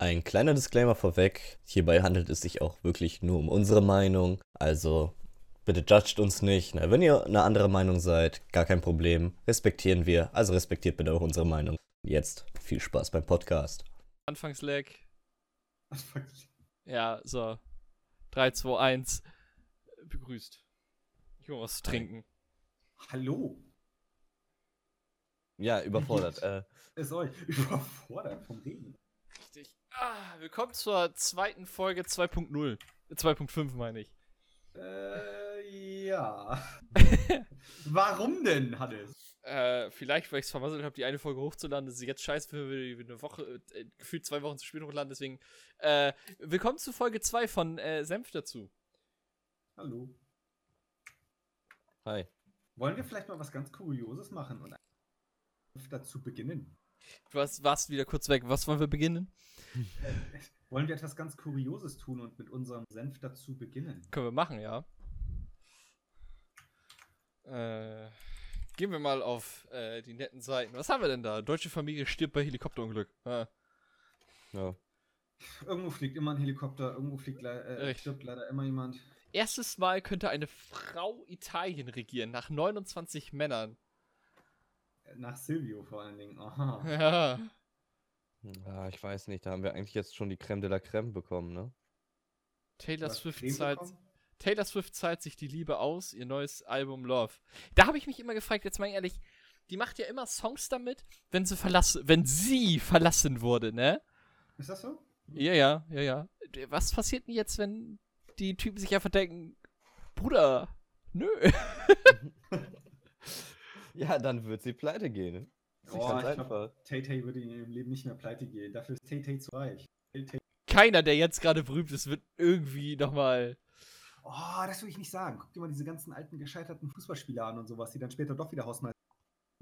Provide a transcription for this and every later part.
Ein kleiner Disclaimer vorweg. Hierbei handelt es sich auch wirklich nur um unsere Meinung. Also bitte judgt uns nicht. Na, wenn ihr eine andere Meinung seid, gar kein Problem. Respektieren wir. Also respektiert bitte auch unsere Meinung. Jetzt viel Spaß beim Podcast. Anfangsleg. Ja, so. 3, 2, 1. Begrüßt. Ich will was zu trinken. Hallo. Ja, überfordert. Äh, Ist euch überfordert vom Reden. Ah, willkommen zur zweiten Folge 2.0. Äh, 2.5 meine ich. Äh, ja. Warum denn, Hannes? Äh, vielleicht, weil ich es vermasselt habe, die eine Folge hochzuladen. Das ist jetzt scheiße, wenn wir eine Woche, äh, gefühlt zwei Wochen zu spät hochladen. Deswegen, äh, willkommen zu Folge 2 von äh, Senf dazu. Hallo. hi. Wollen wir vielleicht mal was ganz Kurioses machen und dazu beginnen? Du warst, warst wieder kurz weg. Was wollen wir beginnen? Wollen wir etwas ganz Kurioses tun und mit unserem Senf dazu beginnen? Können wir machen, ja. Äh, gehen wir mal auf äh, die netten Seiten. Was haben wir denn da? Deutsche Familie stirbt bei Helikopterunglück. Ah. Ja. Irgendwo fliegt immer ein Helikopter, irgendwo fliegt äh, stirbt leider immer jemand. Erstes Mal könnte eine Frau Italien regieren, nach 29 Männern. Nach Silvio vor allen Dingen. Aha. Ja. ja, ich weiß nicht. Da haben wir eigentlich jetzt schon die Creme de la Creme bekommen, ne? Taylor Was, Swift Creme zahlt. bekommen? Taylor Swift zahlt sich die Liebe aus, ihr neues Album Love. Da habe ich mich immer gefragt, jetzt mal ehrlich, die macht ja immer Songs damit, wenn sie verlassen, wenn sie verlassen wurde, ne? Ist das so? Ja, ja, ja, ja. Was passiert denn jetzt, wenn die Typen sich einfach denken, Bruder, nö. Ja, dann wird sie pleite gehen. Ist Oh, ich glaube, Tay-Tay würde in ihrem Leben nicht mehr pleite gehen. Dafür ist Tay-Tay zu reich. Tay-Tay Keiner, der jetzt gerade berühmt ist, wird irgendwie nochmal. Oh, das will ich nicht sagen. Guck dir mal diese ganzen alten gescheiterten Fußballspieler an und sowas, die dann später doch wieder Hausmeister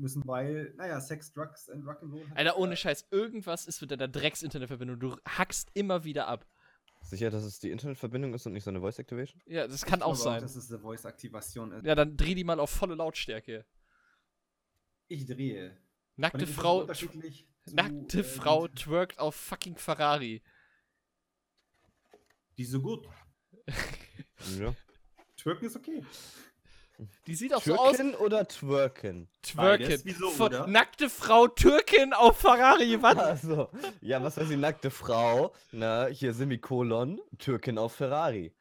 müssen, weil, naja, Sex, Drugs and Rock'n'Roll. hat- Alter, ohne Scheiß, irgendwas ist mit deiner Drecks-Internetverbindung. Du hackst immer wieder ab. Sicher, dass es die Internetverbindung ist und nicht so eine Voice Activation? Ja, das kann Ich auch glaube sein. dass es eine Voice-Aktivation ist. Ja, dann dreh die mal auf volle Lautstärke. Ich drehe. Nackte Frau, unterschiedlich zu, nackte äh, Frau die- twerkt auf fucking Ferrari. Die ist so gut. Ja. Twerken ist okay. Die sieht auch so aus. Türken oder twerken? Twerken. Beides. Wieso, oder? Nackte Frau Türkin auf Ferrari. Was? Also, ja, was weiß die nackte Frau? Na, hier Semikolon, Türkin auf Ferrari.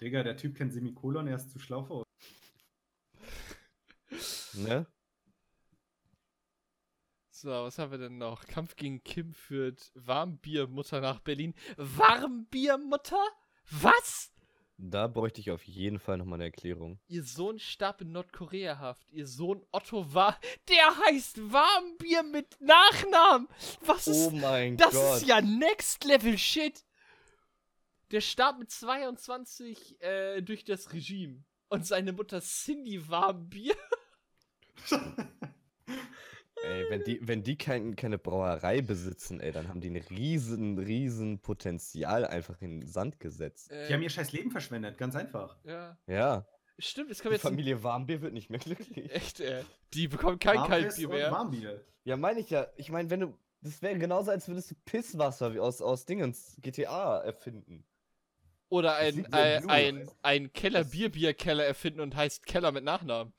Digga, der Typ kennt Semikolon, er ist zu schlau für uns. Ne? So, was haben wir denn noch? Kampf gegen Kim führt Warmbiermutter nach Berlin. Warmbiermutter? Was? Da bräuchte ich auf jeden Fall nochmal eine Erklärung. Ihr Sohn starb in Nordkorea-Haft. Ihr Sohn Otto war. Der heißt Warmbier mit Nachnamen. Was ist. Oh mein das Gott. ist ja Next Level Shit. Der starb mit 22 äh, durch das Regime. Und seine Mutter Cindy Warmbier. Ey, wenn die, wenn die kein, keine Brauerei besitzen, ey, dann haben die ein riesen, riesen Potenzial einfach in den Sand gesetzt. Äh, Die haben ihr scheiß Leben verschwendet, ganz einfach. ja. Ja, Stimmt, es die kommt jetzt. ein- Familie Warmbier wird nicht mehr glücklich. Echt, ey. Die bekommen kein Kaltbier mehr. Warmbier. Ja, meine ich ja. Ich meine, wenn du, das wäre genauso, als würdest du Pisswasser wie aus, aus Dingens GTA erfinden. Oder Das ein, ein, ein, ein Keller Bierbierkeller erfinden und heißt Keller mit Nachnamen.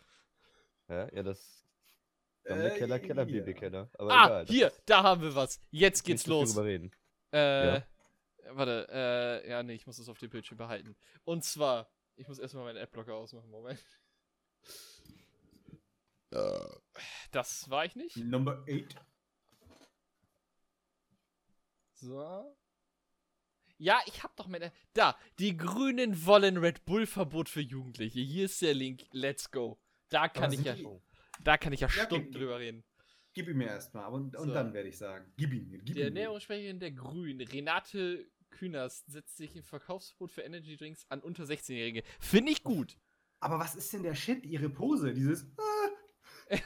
Ja, ja, das. Äh, Keller, Keller, ja. Babykeller. Aber ah, egal. hier, ist da haben wir was. Jetzt geht's los. drüber reden. Äh, warte, äh, ja, nee, ich muss das auf dem Bildschirm behalten. Und zwar, ich muss erstmal meinen Adblocker ausmachen, Moment. Das war ich nicht. Number 8. So. Ja, ich hab doch meine. Da, die Grünen wollen Red Bull-Verbot für Jugendliche. Hier ist der Link. Let's go. Da kann Aber ich ja, die- da kann ich ja Ja, Stunden gib- drüber reden. Gib ihm mir erstmal und, und So. dann werde ich sagen. Gib ihm mir. Gib Der. Ernährungssprecherin der Grünen, Renate Künast, setzt sich im Verkaufsverbot für Energy Drinks an unter 16-Jährige. Finde ich gut. Aber was ist denn der Shit? Ihre Pose, dieses.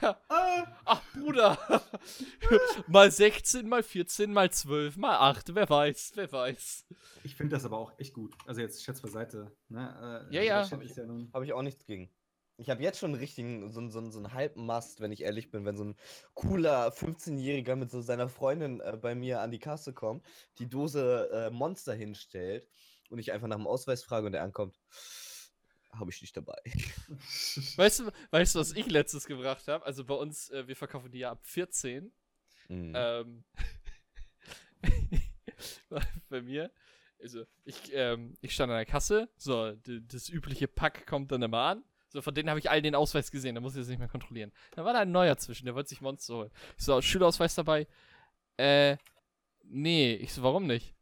Ja. Ah, Ach, Bruder. mal 16, mal 14, mal 12, mal 8. Wer weiß, wer weiß. ich finde das aber auch echt gut. Also jetzt Schätz beiseite. Ne? Äh, Ja, ja. Shit ist ja nun. Habe ich auch nichts gegen. Ich habe jetzt schon einen richtigen, so, einen- so, so einen halben Mast, wenn ich ehrlich bin, wenn so ein cooler 15-Jähriger mit so seiner Freundin äh, bei mir an die Kasse kommt, die Dose äh, Monster hinstellt und ich einfach nach dem Ausweis frage und er ankommt, habe ich nicht dabei. Weißt du, weißt du, was ich letztes gebracht habe? Also bei uns, äh, wir verkaufen die ja ab 14. Mhm. Ähm, bei mir, also ich, ähm, ich stand an der Kasse, so, das übliche Pack kommt dann immer an. So, von denen habe ich all den Ausweis gesehen, da muss ich das nicht mehr kontrollieren. Da war da ein neuer zwischen, der wollte sich Monster holen. Ich so, Schülerausweis dabei? Äh, nee. Ich so, warum nicht?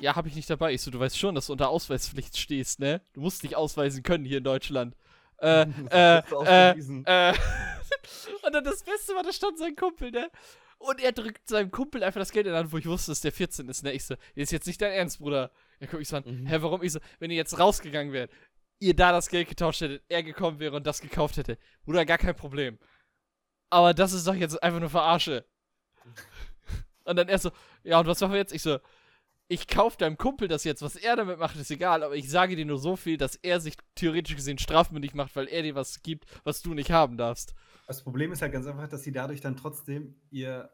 Ja, habe ich nicht dabei. Ich so, du weißt schon, dass du unter Ausweispflicht stehst, ne? Du musst dich ausweisen können hier in Deutschland. Äh, äh, äh, äh. Und dann das Beste war, da stand sein Kumpel, ne? Und er drückt seinem Kumpel einfach das Geld in die Hand, wo ich wusste, dass der 14 ist, ne? Ich so, ist jetzt nicht dein Ernst, Bruder. Er guckt mich so an, Mhm. hä, warum? Ich so, wenn ihr jetzt rausgegangen wärt, ihr da das Geld getauscht hättet, er gekommen wäre und das gekauft hätte, Bruder, gar kein Problem. Aber das ist doch jetzt einfach nur Verarsche. Und dann er so, ja, und was machen wir jetzt? Ich so, ich kauf deinem Kumpel das jetzt, was er damit macht, ist egal, aber ich sage dir nur so viel, dass er sich theoretisch gesehen strafmündig macht, weil er dir was gibt, was du nicht haben darfst. Das Problem ist halt ganz einfach, dass sie dadurch dann trotzdem ihr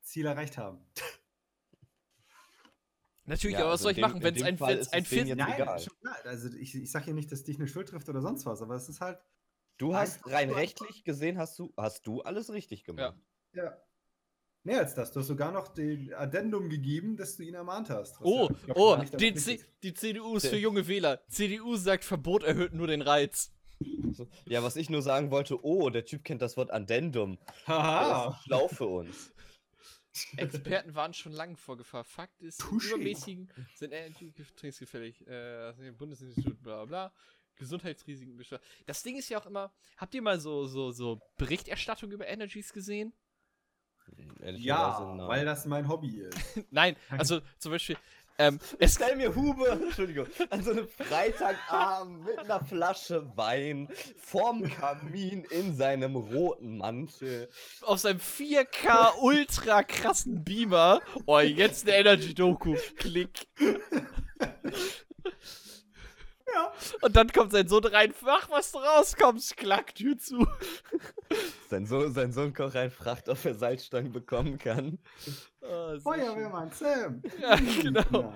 Ziel erreicht haben. Natürlich, Ja, aber was also soll ich dem- machen, wenn es ein, Fall wenn's ist ein 14 jetzt egal. schon klar. Also ich, ich sage ja nicht, dass dich eine Schuld trifft oder sonst was, aber es ist halt. Du hast rein rechtlich gesehen, hast du, hast du alles richtig gemacht. Ja. Mehr als das. Du hast sogar noch den Addendum gegeben, dass du ihn ermahnt hast. Oh, ja, oh, nicht die, C die CDU ist für junge Wähler. CDU sagt, Verbot erhöht nur den Reiz. Ja, was ich nur sagen wollte, oh, der Typ kennt das Wort Addendum. Haha. schlau für uns. Experten waren schon lange vor Gefahr. Fakt ist, Touché. übermäßigen sind energiegetränksgefällig. Äh, das Bundesinstitut, bla bla. Gesundheitsrisiken bestraft. Das Ding ist ja auch immer, habt ihr mal so, so, so Berichterstattung über Energies gesehen? Ja, nein. weil das mein Hobby ist. Nein, also zum Beispiel, ähm, es, Stell mir Hube, Entschuldigung, an so einem Freitagabend mit einer Flasche Wein vorm Kamin in seinem roten Mantel. auf seinem 4K ultra krassen Beamer. Oh, jetzt eine Energy-Doku. Klick. Und dann kommt sein Sohn rein, mach, was du rauskommst, klack, Tür zu. Sein Sohn, sein Sohn kommt rein, fragt, ob er Salzstangen bekommen kann. Oh, Feuerwehrmann, Sam. Ja, genau. Nein.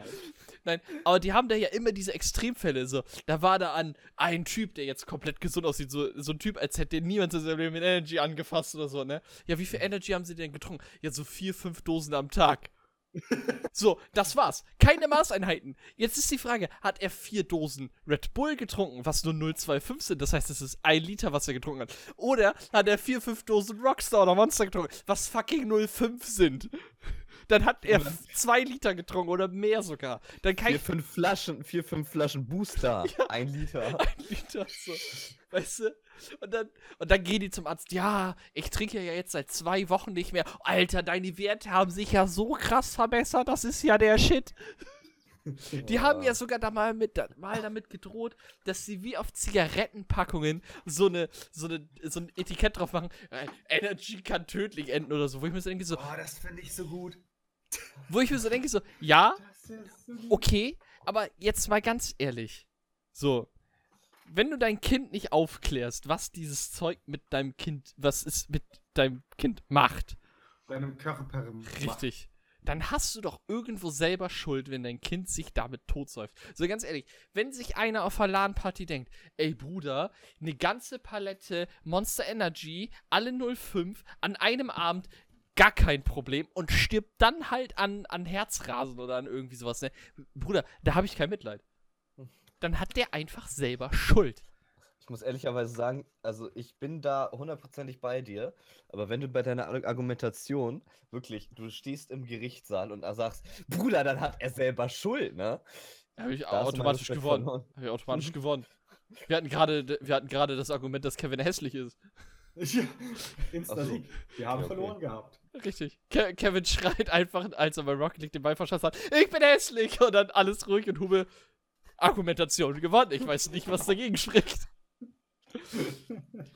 Nein, aber die haben da ja immer diese Extremfälle. So, da war da an ein Typ, der jetzt komplett gesund aussieht, so, so ein Typ, als hätte niemand in seinem Leben mit Energy angefasst oder so, ne? Ja, wie viel Energy haben sie denn getrunken? Ja, so vier, fünf Dosen am Tag. So, das war's. Keine Maßeinheiten. Jetzt ist die Frage, hat er vier Dosen Red Bull getrunken, was nur 0,25 sind? Das heißt, es ist ein Liter, was er getrunken hat. Oder hat er vier, fünf Dosen Rockstar oder Monster getrunken, was fucking 0,5 sind? Dann hat er zwei Liter getrunken oder mehr sogar. Dann kann Vier, ich fünf Flaschen, vier, fünf Flaschen Booster. Ein Liter. ein Liter so. Weißt du? Und dann, und dann gehen die zum Arzt. Ja, ich trinke ja jetzt seit zwei Wochen nicht mehr. Alter, deine Werte haben sich ja so krass verbessert. Das ist ja der Shit. Die haben ja sogar da mal, mit, da, mal damit gedroht, dass sie wie auf Zigarettenpackungen so, eine, so, eine, so ein Etikett drauf machen. Äh, Energy kann tödlich enden oder so. Wo ich mir so denke, so, Oh, das finde ich so gut. Wo ich mir so denke, so, ja, okay, aber jetzt mal ganz ehrlich. So, wenn du dein Kind nicht aufklärst, was dieses Zeug mit deinem Kind, was es mit deinem Kind macht, Deinem Körper macht. richtig, dann hast du doch irgendwo selber Schuld, wenn dein Kind sich damit totsäuft. So ganz ehrlich, wenn sich einer auf einer LAN-Party denkt, ey Bruder, eine ganze Palette Monster Energy, alle 05, an einem Abend, gar kein Problem und stirbt dann halt an, an Herzrasen oder an irgendwie sowas, ne? Bruder, da habe ich kein Mitleid. Dann hat der einfach selber Schuld. Ich muss ehrlicherweise sagen, also ich bin da hundertprozentig bei dir, aber wenn du bei deiner Ar- Argumentation wirklich, du stehst im Gerichtssaal und sagst, Bruder, dann hat er selber Schuld, ne? Habe ich Da automatisch gewonnen. Habe ich automatisch gewonnen. Wir hatten gerade, wir hatten gerade das Argument, dass Kevin hässlich ist. Ja, Insta-Sieg. Wir haben Ja, okay. verloren gehabt. Richtig. Ke Kevin schreit einfach, als er bei Rocket League den Ball verschossen hat, ich bin hässlich! Und dann alles ruhig und Hube, Argumentation gewonnen. Ich weiß nicht, was dagegen spricht.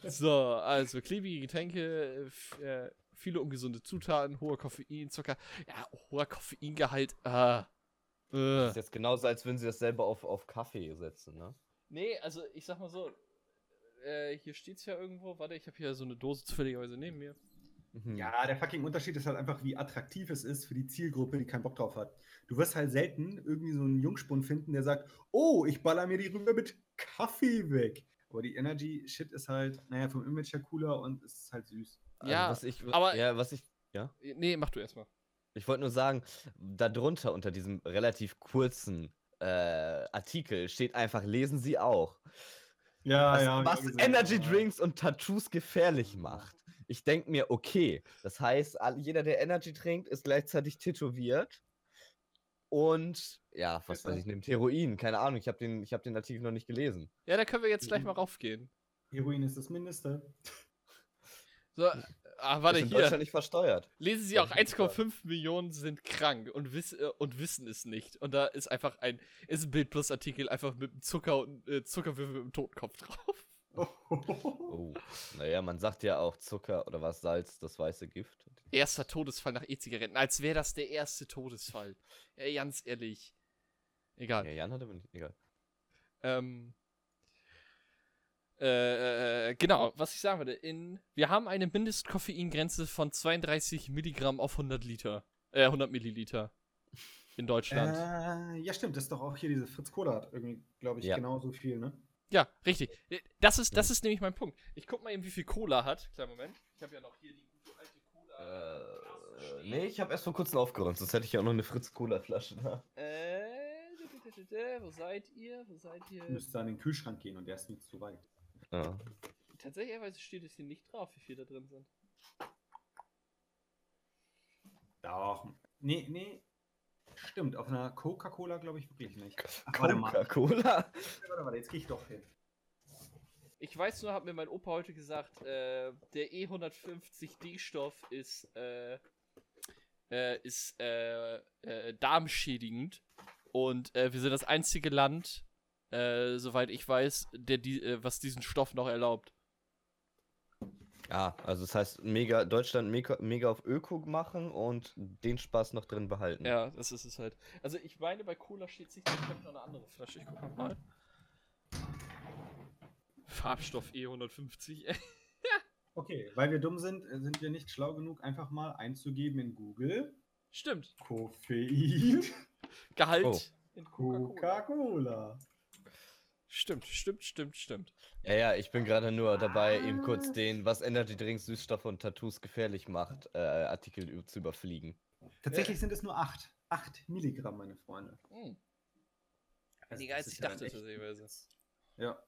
So, also klebige Getränke, äh, viele ungesunde Zutaten, hoher Koffein, Zucker. Ja, hoher Koffeingehalt. Äh, Das äh. ist jetzt genauso, als würden sie das selber auf, auf Kaffee setzen, ne? Nee, also ich sag mal so, äh, hier steht's ja irgendwo. Warte, ich habe hier so eine Dose zufälligerweise neben mir. Mhm. Ja, der fucking Unterschied ist halt einfach, wie attraktiv es ist für die Zielgruppe, die keinen Bock drauf hat. Du wirst halt selten irgendwie so einen Jungspund finden, der sagt, oh, ich baller mir die rüber mit Kaffee weg. Aber die Energy Shit ist halt, naja, vom Image her cooler und es ist halt süß. Also Ja, was ich, aber- ja, was ich, ja. Nee, mach du erstmal. Ich wollte nur sagen, darunter unter diesem relativ kurzen äh, Artikel steht einfach, lesen Sie auch. Ja, was was Energy Drinks und Tattoos gefährlich macht. Ich denke mir, okay, das heißt, jeder, der Energy trinkt, ist gleichzeitig tätowiert. Und ja, was weiß er? ich, nimmt Heroin. Keine Ahnung, ich habe den, ich hab den Artikel noch nicht gelesen. Ja, da können wir jetzt gleich mal raufgehen. Heroin ist das Mindeste. So, ah, warte, ist in hier. Deutschland nicht versteuert. Lesen Sie auch, auf jeden Fall. 1,5 Millionen sind krank und, wiss, äh, und wissen es nicht. Und da ist einfach ein, ist ein Bild plus Artikel einfach mit einem Zucker und äh, Zuckerwürfel mit einem Totenkopf drauf. Oh. Naja, man sagt ja auch Zucker oder was, Salz, das weiße Gift. Erster Todesfall nach E-Zigaretten, als wäre das der erste Todesfall. Ey, ganz ehrlich. Egal. Ja, Jan hat aber nicht, egal. Ähm, äh, äh, genau, was ich sagen würde, in, wir haben eine Mindestkoffeingrenze von 32 Milligramm auf 100 Liter, äh, 100 Milliliter in Deutschland. Äh, ja, stimmt, das ist doch auch hier diese Fritz Cola hat irgendwie, glaube ich, Ja. genauso viel, ne? Ja, richtig. Äh, Das ist, das ist nämlich mein Punkt. Ich guck mal eben, wie viel Cola hat. Kleinen Moment. Ich habe ja noch hier die gute alte Cola. Äh, nee, ich habe erst vor kurzem aufgeräumt, sonst hätte ich ja auch noch eine Fritz-Cola-Flasche da. Äh, wo seid ihr? Wo seid ihr? Du müsstest an den Kühlschrank gehen und der ist nicht zu weit. Ja. Tatsächlich steht es hier nicht drauf, wie viele da drin sind. Doch. Nee, nee. Stimmt, auf einer Coca-Cola glaube ich wirklich nicht. Ach, warte mal. Coca-Cola? Warte, warte, jetzt gehe ich doch hin. Ich weiß nur, hat mir mein Opa heute gesagt, äh, der E150D-Stoff ist, äh, äh, ist äh, äh, darmschädigend. Und äh, wir sind das einzige Land, äh, soweit ich weiß, der die, äh, was diesen Stoff noch erlaubt. Ja, also das heißt, mega, Deutschland mega, mega auf Öko machen und den Spaß noch drin behalten. Ja, das ist es halt. Also ich meine, bei Cola steht sich, ich habe noch eine andere Flasche, ich guck mal. Farbstoff E150. Okay, weil wir dumm sind, sind wir nicht schlau genug, einfach mal einzugeben in Google. Stimmt. Koffein, Gehalt Oh. in Coca-Cola. Coca-Cola. Stimmt, stimmt, stimmt, stimmt. Ja, ja, ich bin gerade nur dabei, eben kurz den, was Energy Drinks, Süßstoffe und Tattoos gefährlich macht, äh, Artikel zu überfliegen. Tatsächlich sind es nur 8. 8 Milligramm, meine Freunde. Hm. Also Weniger als ich ja dachte echt- tatsächlich. Ja.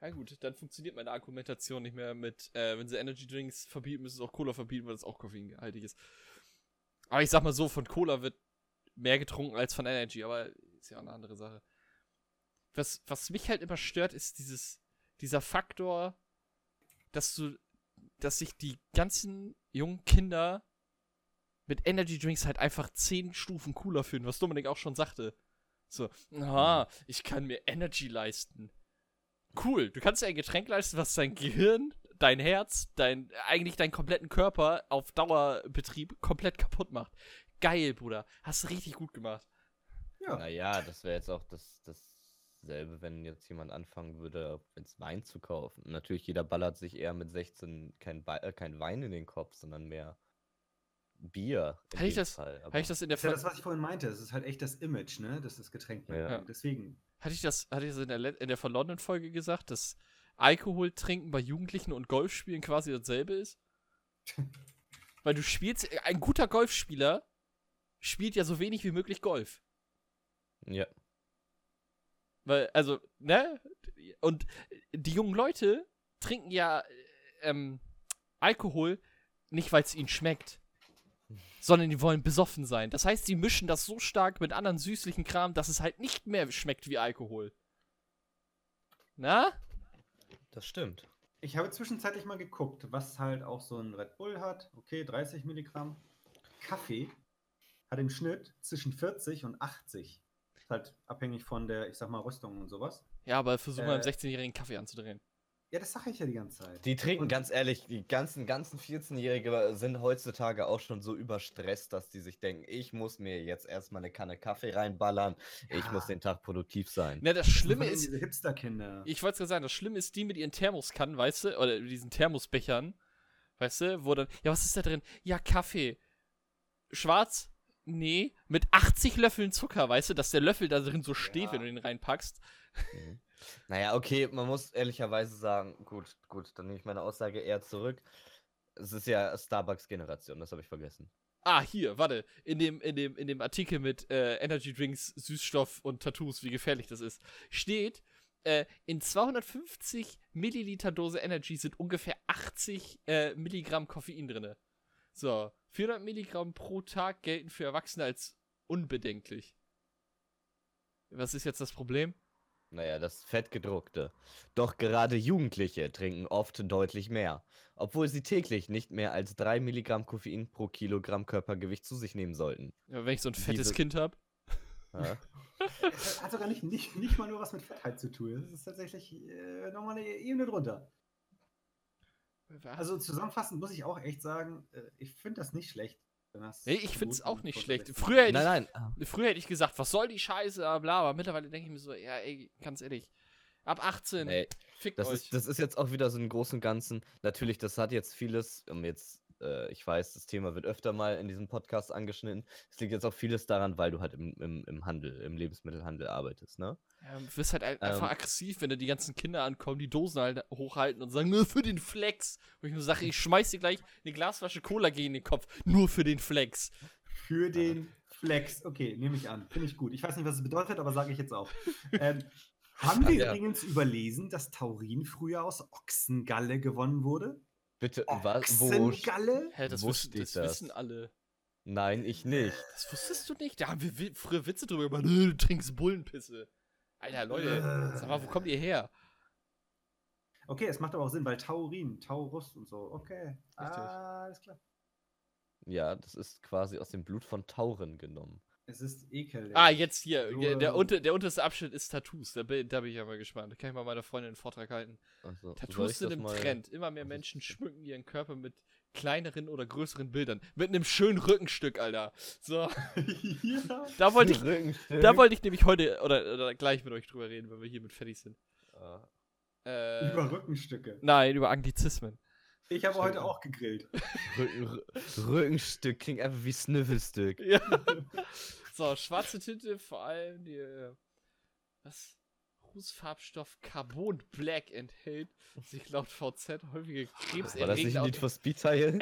Ja gut, dann funktioniert meine Argumentation nicht mehr mit, äh, wenn sie Energy Drinks verbieten, müssen sie auch Cola verbieten, weil das auch koffeinhaltig ist. Aber ich sag mal so, von Cola wird mehr getrunken als von Energy, aber ist ja auch eine andere Sache. Was, was mich halt immer stört, ist dieses, dieser Faktor, dass du, dass sich die ganzen jungen Kinder mit Energy Drinks halt einfach zehn Stufen cooler fühlen, was Dominik auch schon sagte. So, aha, ich kann mir Energy leisten. Cool, du kannst dir ein Getränk leisten, was dein Gehirn, dein Herz, dein, eigentlich deinen kompletten Körper auf Dauerbetrieb komplett kaputt macht. Geil, Bruder. Hast du richtig gut gemacht. Ja. Naja, das wäre jetzt auch das, dasselbe, wenn jetzt jemand anfangen würde, ins Wein zu kaufen. Natürlich, jeder ballert sich eher mit 16 kein, Ba- äh, kein Wein in den Kopf, sondern mehr Bier. in Hatte ich das- Fall. Ich das in der Das ist ja Ver- das, was ich vorhin meinte. Es ist halt echt das Image, ne? Das ist Getränk. Ja. Ja. Deswegen. Hatte ich das, hatte ich das in der, in der von London Folge gesagt, dass Alkohol trinken bei Jugendlichen und Golf spielen quasi dasselbe ist? Weil du spielst, ein guter Golfspieler spielt ja so wenig wie möglich Golf. Ja. Weil, also, ne? Und die jungen Leute trinken ja äh, ähm, Alkohol nicht, weil es ihnen schmeckt, sondern die wollen besoffen sein. Das heißt, sie mischen das so stark mit anderen süßlichen Kram, dass es halt nicht mehr schmeckt wie Alkohol. Na? Das stimmt. Ich habe zwischenzeitlich mal geguckt, was halt auch so ein Red Bull hat. Okay, 30 Milligramm. Kaffee hat im Schnitt zwischen 40 und 80. Ist halt abhängig von der, ich sag mal, Rüstung und sowas. Ja, aber versuch mal einen Äh. 16-jährigen Kaffee anzudrehen. Ja, das sage ich ja die ganze Zeit. Die trinken Und- ganz ehrlich, die ganzen, ganzen 14-Jährige sind heutzutage auch schon so überstresst, dass die sich denken, ich muss mir jetzt erstmal eine Kanne Kaffee reinballern, ich Ja. muss den Tag produktiv sein. Na, das Schlimme ist, Diese Hipster-Kinder. ich wollte es gerade sagen, das Schlimme ist die mit ihren Thermoskannen, weißt du, oder diesen Thermosbechern, weißt du, wo dann, ja, was ist da drin? Ja, Kaffee. Schwarz? Nee, mit 80 Löffeln Zucker, weißt du, dass der Löffel da drin so steht, Ja. wenn du den reinpackst. Mhm. Naja, okay, man muss ehrlicherweise sagen, gut, gut, dann nehme ich meine Aussage eher zurück. Es ist ja Starbucks-Generation, das habe ich vergessen. Ah, hier, warte, in dem, in dem, in dem Artikel mit äh, Energy Drinks, Süßstoff und Tattoos, wie gefährlich das ist, steht, äh, in 250 Milliliter Dose Energy sind ungefähr 80 äh, Milligramm Koffein drin. So, 400 Milligramm pro Tag gelten für Erwachsene als unbedenklich. Was ist jetzt das Problem? Naja, das Fettgedruckte. Doch gerade Jugendliche trinken oft deutlich mehr, obwohl sie täglich nicht mehr als 3 Milligramm Koffein pro Kilogramm Körpergewicht zu sich nehmen sollten. Ja, wenn ich so ein fettes Diese- Kind habe. Ja? Hat sogar nicht, nicht, nicht mal nur was mit Fettheit zu tun. Das ist tatsächlich äh, nochmal eine Ebene drunter. Also zusammenfassend muss ich auch echt sagen, äh, ich finde das nicht schlecht. Nee, ich find's gut auch nicht schlecht. Früher hätte ich Nein, nein. Früher hätte ich gesagt, was soll die Scheiße, bla, bla, aber mittlerweile denke ich mir so, ja, ey, ganz ehrlich, ab 18, Nee, fickt das euch. ist, das ist jetzt auch wieder so im Großen und Ganzen. Natürlich, das hat jetzt vieles, um jetzt, äh, ich weiß, das Thema wird öfter mal in diesem Podcast angeschnitten. Es liegt jetzt auch vieles daran, weil du halt im, im, im Handel, im Lebensmittelhandel arbeitest, ne? ja, du wirst halt ein- einfach Ähm. aggressiv, wenn da die ganzen Kinder ankommen, die Dosen halt hochhalten und sagen, nur für den Flex. Wo ich nur sage, ich schmeiß dir gleich eine Glasflasche Cola gegen den Kopf, nur für den Flex. Für den Flex. Okay, nehme ich an. Finde ich gut. Ich weiß nicht, was es bedeutet, aber sage ich jetzt auch. Ähm, haben wir Ja. übrigens überlesen, dass Taurin früher aus Ochsengalle gewonnen wurde? Bitte, was? Wo? Hä, das, Wo wissen, steht das, das? wissen alle. Nein, ich nicht. Das wusstest du nicht? Da haben wir wi- früher Witze drüber gemacht, "Nö, du trinkst Bullenpisse. Alter, Leute, sag mal, wo kommt ihr her? Okay, es macht aber auch Sinn, weil Taurin, Taurus und so. Okay. Richtig. Ah, alles klar. Ja, das ist quasi aus dem Blut von Tauren genommen. Es ist ekel. Ah, jetzt hier. Nur- der, unter, der unterste Abschnitt ist Tattoos. Da bin, da bin ich ja mal gespannt. Da kann ich mal meiner Freundin einen Vortrag halten. Also, ich Tattoos sind im mal- Trend. Immer mehr Also- Menschen schmücken ihren Körper mit kleineren oder größeren Bildern. Mit einem schönen Rückenstück, Alter. So, ja. da wollte ich, Rückenstück. da wollte ich nämlich heute oder, oder gleich mit euch drüber reden, wenn wir hier mit fertig sind. Ah, Äh, Über Rückenstücke. nein, über Anglizismen. Ich habe heute auch gegrillt. Rücken, Rü- Rückenstück klingt einfach wie Sniffelstück. Ja. so, schwarze Tinte, vor allem die, äh, was? Rußfarbstoff Carbon Black enthält sich laut VZ häufige War das nicht ein Lied krebserregende für Speedteil?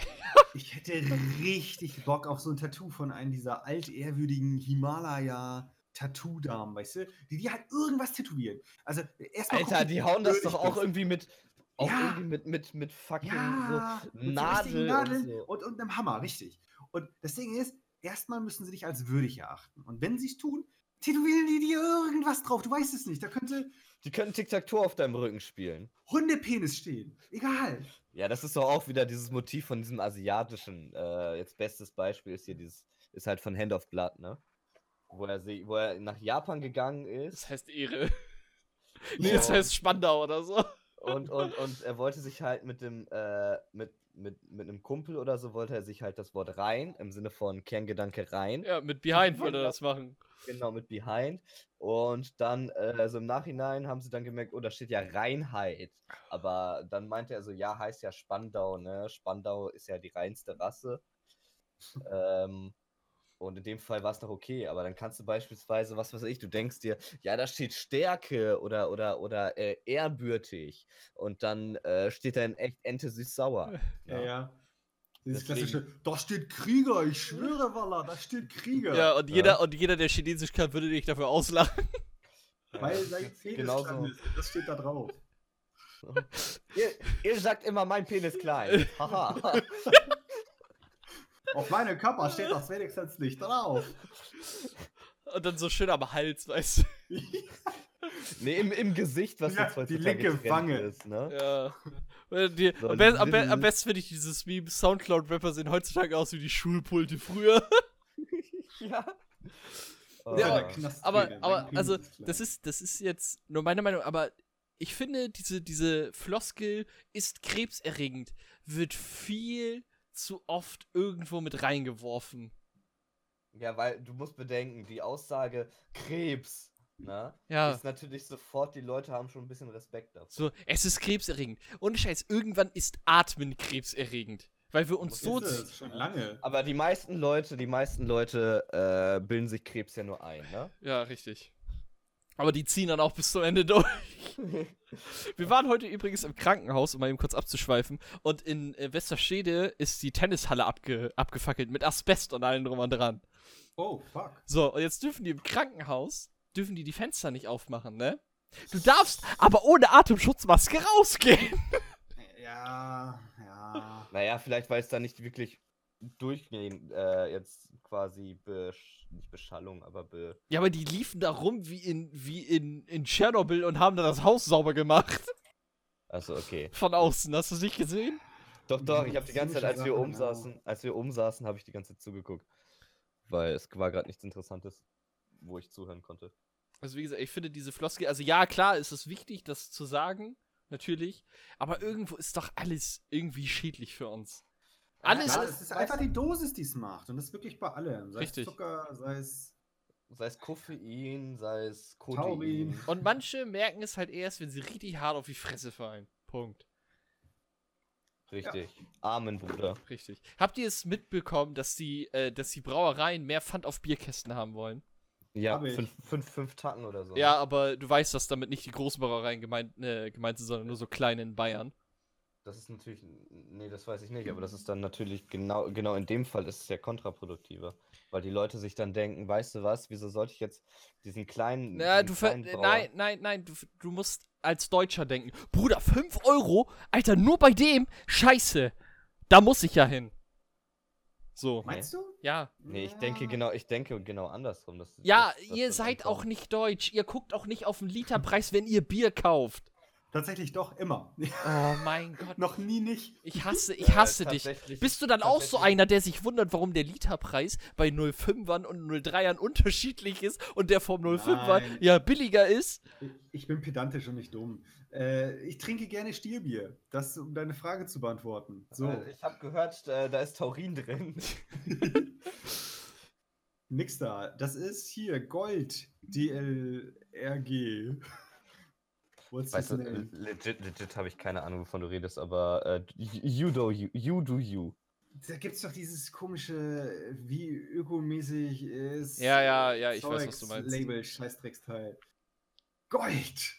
Ich hätte richtig Bock auf so ein Tattoo von einem dieser altehrwürdigen Himalaya-Tattoo-Damen, weißt du? Die, die halt irgendwas tätowieren. Also, erstmal. Alter, gucken, die hauen das doch auch bist. irgendwie mit. Auch Ja. irgendwie mit, mit, mit fucking Ja, so Nadel und Nadeln so. und, und einem Hammer, richtig. Und das Ding ist, erstmal müssen sie dich als würdig erachten. Und wenn sie es tun, tätowieren die dir irgendwas drauf. Du weißt es nicht. Da könnte Die können Tic-Tac-Toe auf deinem Rücken spielen. Hundepenis stehen. Egal. Ja, das ist doch auch wieder dieses Motiv von diesem asiatischen. Äh, jetzt bestes Beispiel ist hier dieses, ist halt von Hand of Blood, ne? Wo er, sie, wo er nach Japan gegangen ist Das heißt Ehre. nee, Ja. das heißt Spandau oder so. Und, und, und er wollte sich halt mit dem, äh, mit, mit, mit einem Kumpel oder so, wollte er sich halt das Wort rein, im Sinne von Kerngedanke rein. Ja, mit Behind wollte er das machen. Genau, mit Behind. Und dann, äh, also im Nachhinein haben sie dann gemerkt, oh, da steht ja Reinheit. Aber dann meinte er so, ja, heißt ja Spandau, ne? Spandau ist ja die reinste Rasse. ähm, und in dem Fall war es noch okay, aber dann kannst du beispielsweise, was weiß ich, du denkst dir, ja, da steht Stärke oder oder oder äh, ehrbürtig. Und dann äh, steht da in echt Ente süß-sauer. Ja, ja. Dieses Deswegen- klassische, da steht Krieger, ich schwöre, Walla, da steht Krieger. Ja, und Ja. jeder, und jeder, der Chinesisch kann, würde dich dafür auslachen. Weil sein Penis Genauso. klein ist. Das steht da drauf. ihr, ihr sagt immer, mein Penis klein. Haha. Auf meinem Körper steht das wenigstens nicht drauf. Und dann so schön am Hals, weißt du. Nee, im, im Gesicht, was Ja, jetzt die heutzutage linke Wange. Ist, ne? Ja. Die, So, am, be am, be am besten finde ich dieses Meme, Soundcloud-Rapper sehen heutzutage aus wie die Schulpulte früher. Ja. Ja, Ah. Knast aber, aber also, das ist, das ist jetzt nur meine Meinung, aber ich finde, diese, diese Floskel ist krebserregend, wird viel zu oft irgendwo mit reingeworfen. Ja, weil du musst bedenken, die Aussage Krebs, ne? Ja. Ist natürlich sofort, die Leute haben schon ein bisschen Respekt davor. So, es ist krebserregend. Ohne Scheiß, irgendwann ist Atmen krebserregend. Weil wir uns Was so. Ist es schon lange. Aber die meisten Leute, die meisten Leute äh, bilden sich Krebs ja nur ein, ne? Ja, richtig. Aber die ziehen dann auch bis zum Ende durch. Wir waren heute übrigens im Krankenhaus, um mal eben kurz abzuschweifen. Und in äh, Westerstede ist die Tennishalle abge abgefackelt mit Asbest und allem drum und dran. Oh, fuck. So, und jetzt dürfen die im Krankenhaus, dürfen die die Fenster nicht aufmachen, ne? Du darfst aber ohne Atemschutzmaske rausgehen. Ja, ja. Naja, vielleicht weil es da nicht wirklich durchgehend äh, jetzt quasi Besch nicht Beschallung, aber be Ja, aber die liefen da rum wie in, wie in, in Tschernobyl und haben da das Haus sauber gemacht. also okay. Von außen, hast du es nicht gesehen? Doch, doch, ich habe die ganze Zeit, als wir Chemische oben Sachen, saßen, als wir oben saßen, habe ich die ganze Zeit zugeguckt. Weil es war gerade nichts Interessantes, wo ich zuhören konnte. Also wie gesagt, ich finde diese Floskel, also ja, klar ist es wichtig, das zu sagen, natürlich, aber irgendwo ist doch alles irgendwie schädlich für uns. Alles, Ja, es ist einfach die Dosis, die es macht. Und das ist wirklich bei allem. Sei Richtig. es Zucker, sei es. Sei es Koffein, sei es Taurin. Codein. und manche merken es halt erst, wenn sie richtig hart auf die Fresse fallen. Punkt. Richtig. Amen, Bruder. Richtig. Habt ihr es mitbekommen, dass die, äh, dass die Brauereien mehr Pfand auf Bierkästen haben wollen? Ja, fünf, fünf, fünf Tacken oder so. Ja, aber du weißt, dass damit nicht die großen Brauereien gemeint, äh, gemeint sind, sondern nur so kleine in Bayern. Das ist natürlich. Nee, das weiß ich nicht, aber das ist dann natürlich genau, genau in dem Fall ist es ja kontraproduktiver. Weil die Leute sich dann denken, weißt du was, wieso sollte ich jetzt diesen kleinen. Ja, diesen du ver kleinen äh, Brauer- nein, nein, nein, du, du musst als Deutscher denken. Bruder, 5 Euro? Alter, nur bei dem? Scheiße. Da muss ich ja hin. So. Meinst du? Ja. Nee, ich denke genau, ich denke genau andersrum. Dass, Ja, dass- dass ihr das seid auch nicht deutsch. Ihr guckt auch nicht auf den Literpreis, wenn ihr Bier kauft. Tatsächlich doch, immer. Oh mein Gott. Noch nie nicht. Ich hasse, ich Äh, hasse dich. tatsächlich- Bist du dann auch so einer, der sich wundert, warum der Literpreis bei 05ern und 03ern unterschiedlich ist und der vom 05er Nein. ja billiger ist? Ich bin pedantisch und nicht dumm. Äh, ich trinke gerne Stierbier. Das, um deine Frage zu beantworten. So. Äh, Ich habe gehört, äh, da ist Taurin drin. Nix da. Das ist hier Gold. DLRG. What's Weißt du, legit, legit habe ich keine Ahnung, wovon du redest, aber äh, you do you, you do you. Da gibt's doch dieses komische, wie ökomäßig ist. Ja, ja, ja, ich weiß, was du Zeugs, meinst. Label, Scheißdrecksteil. Gold!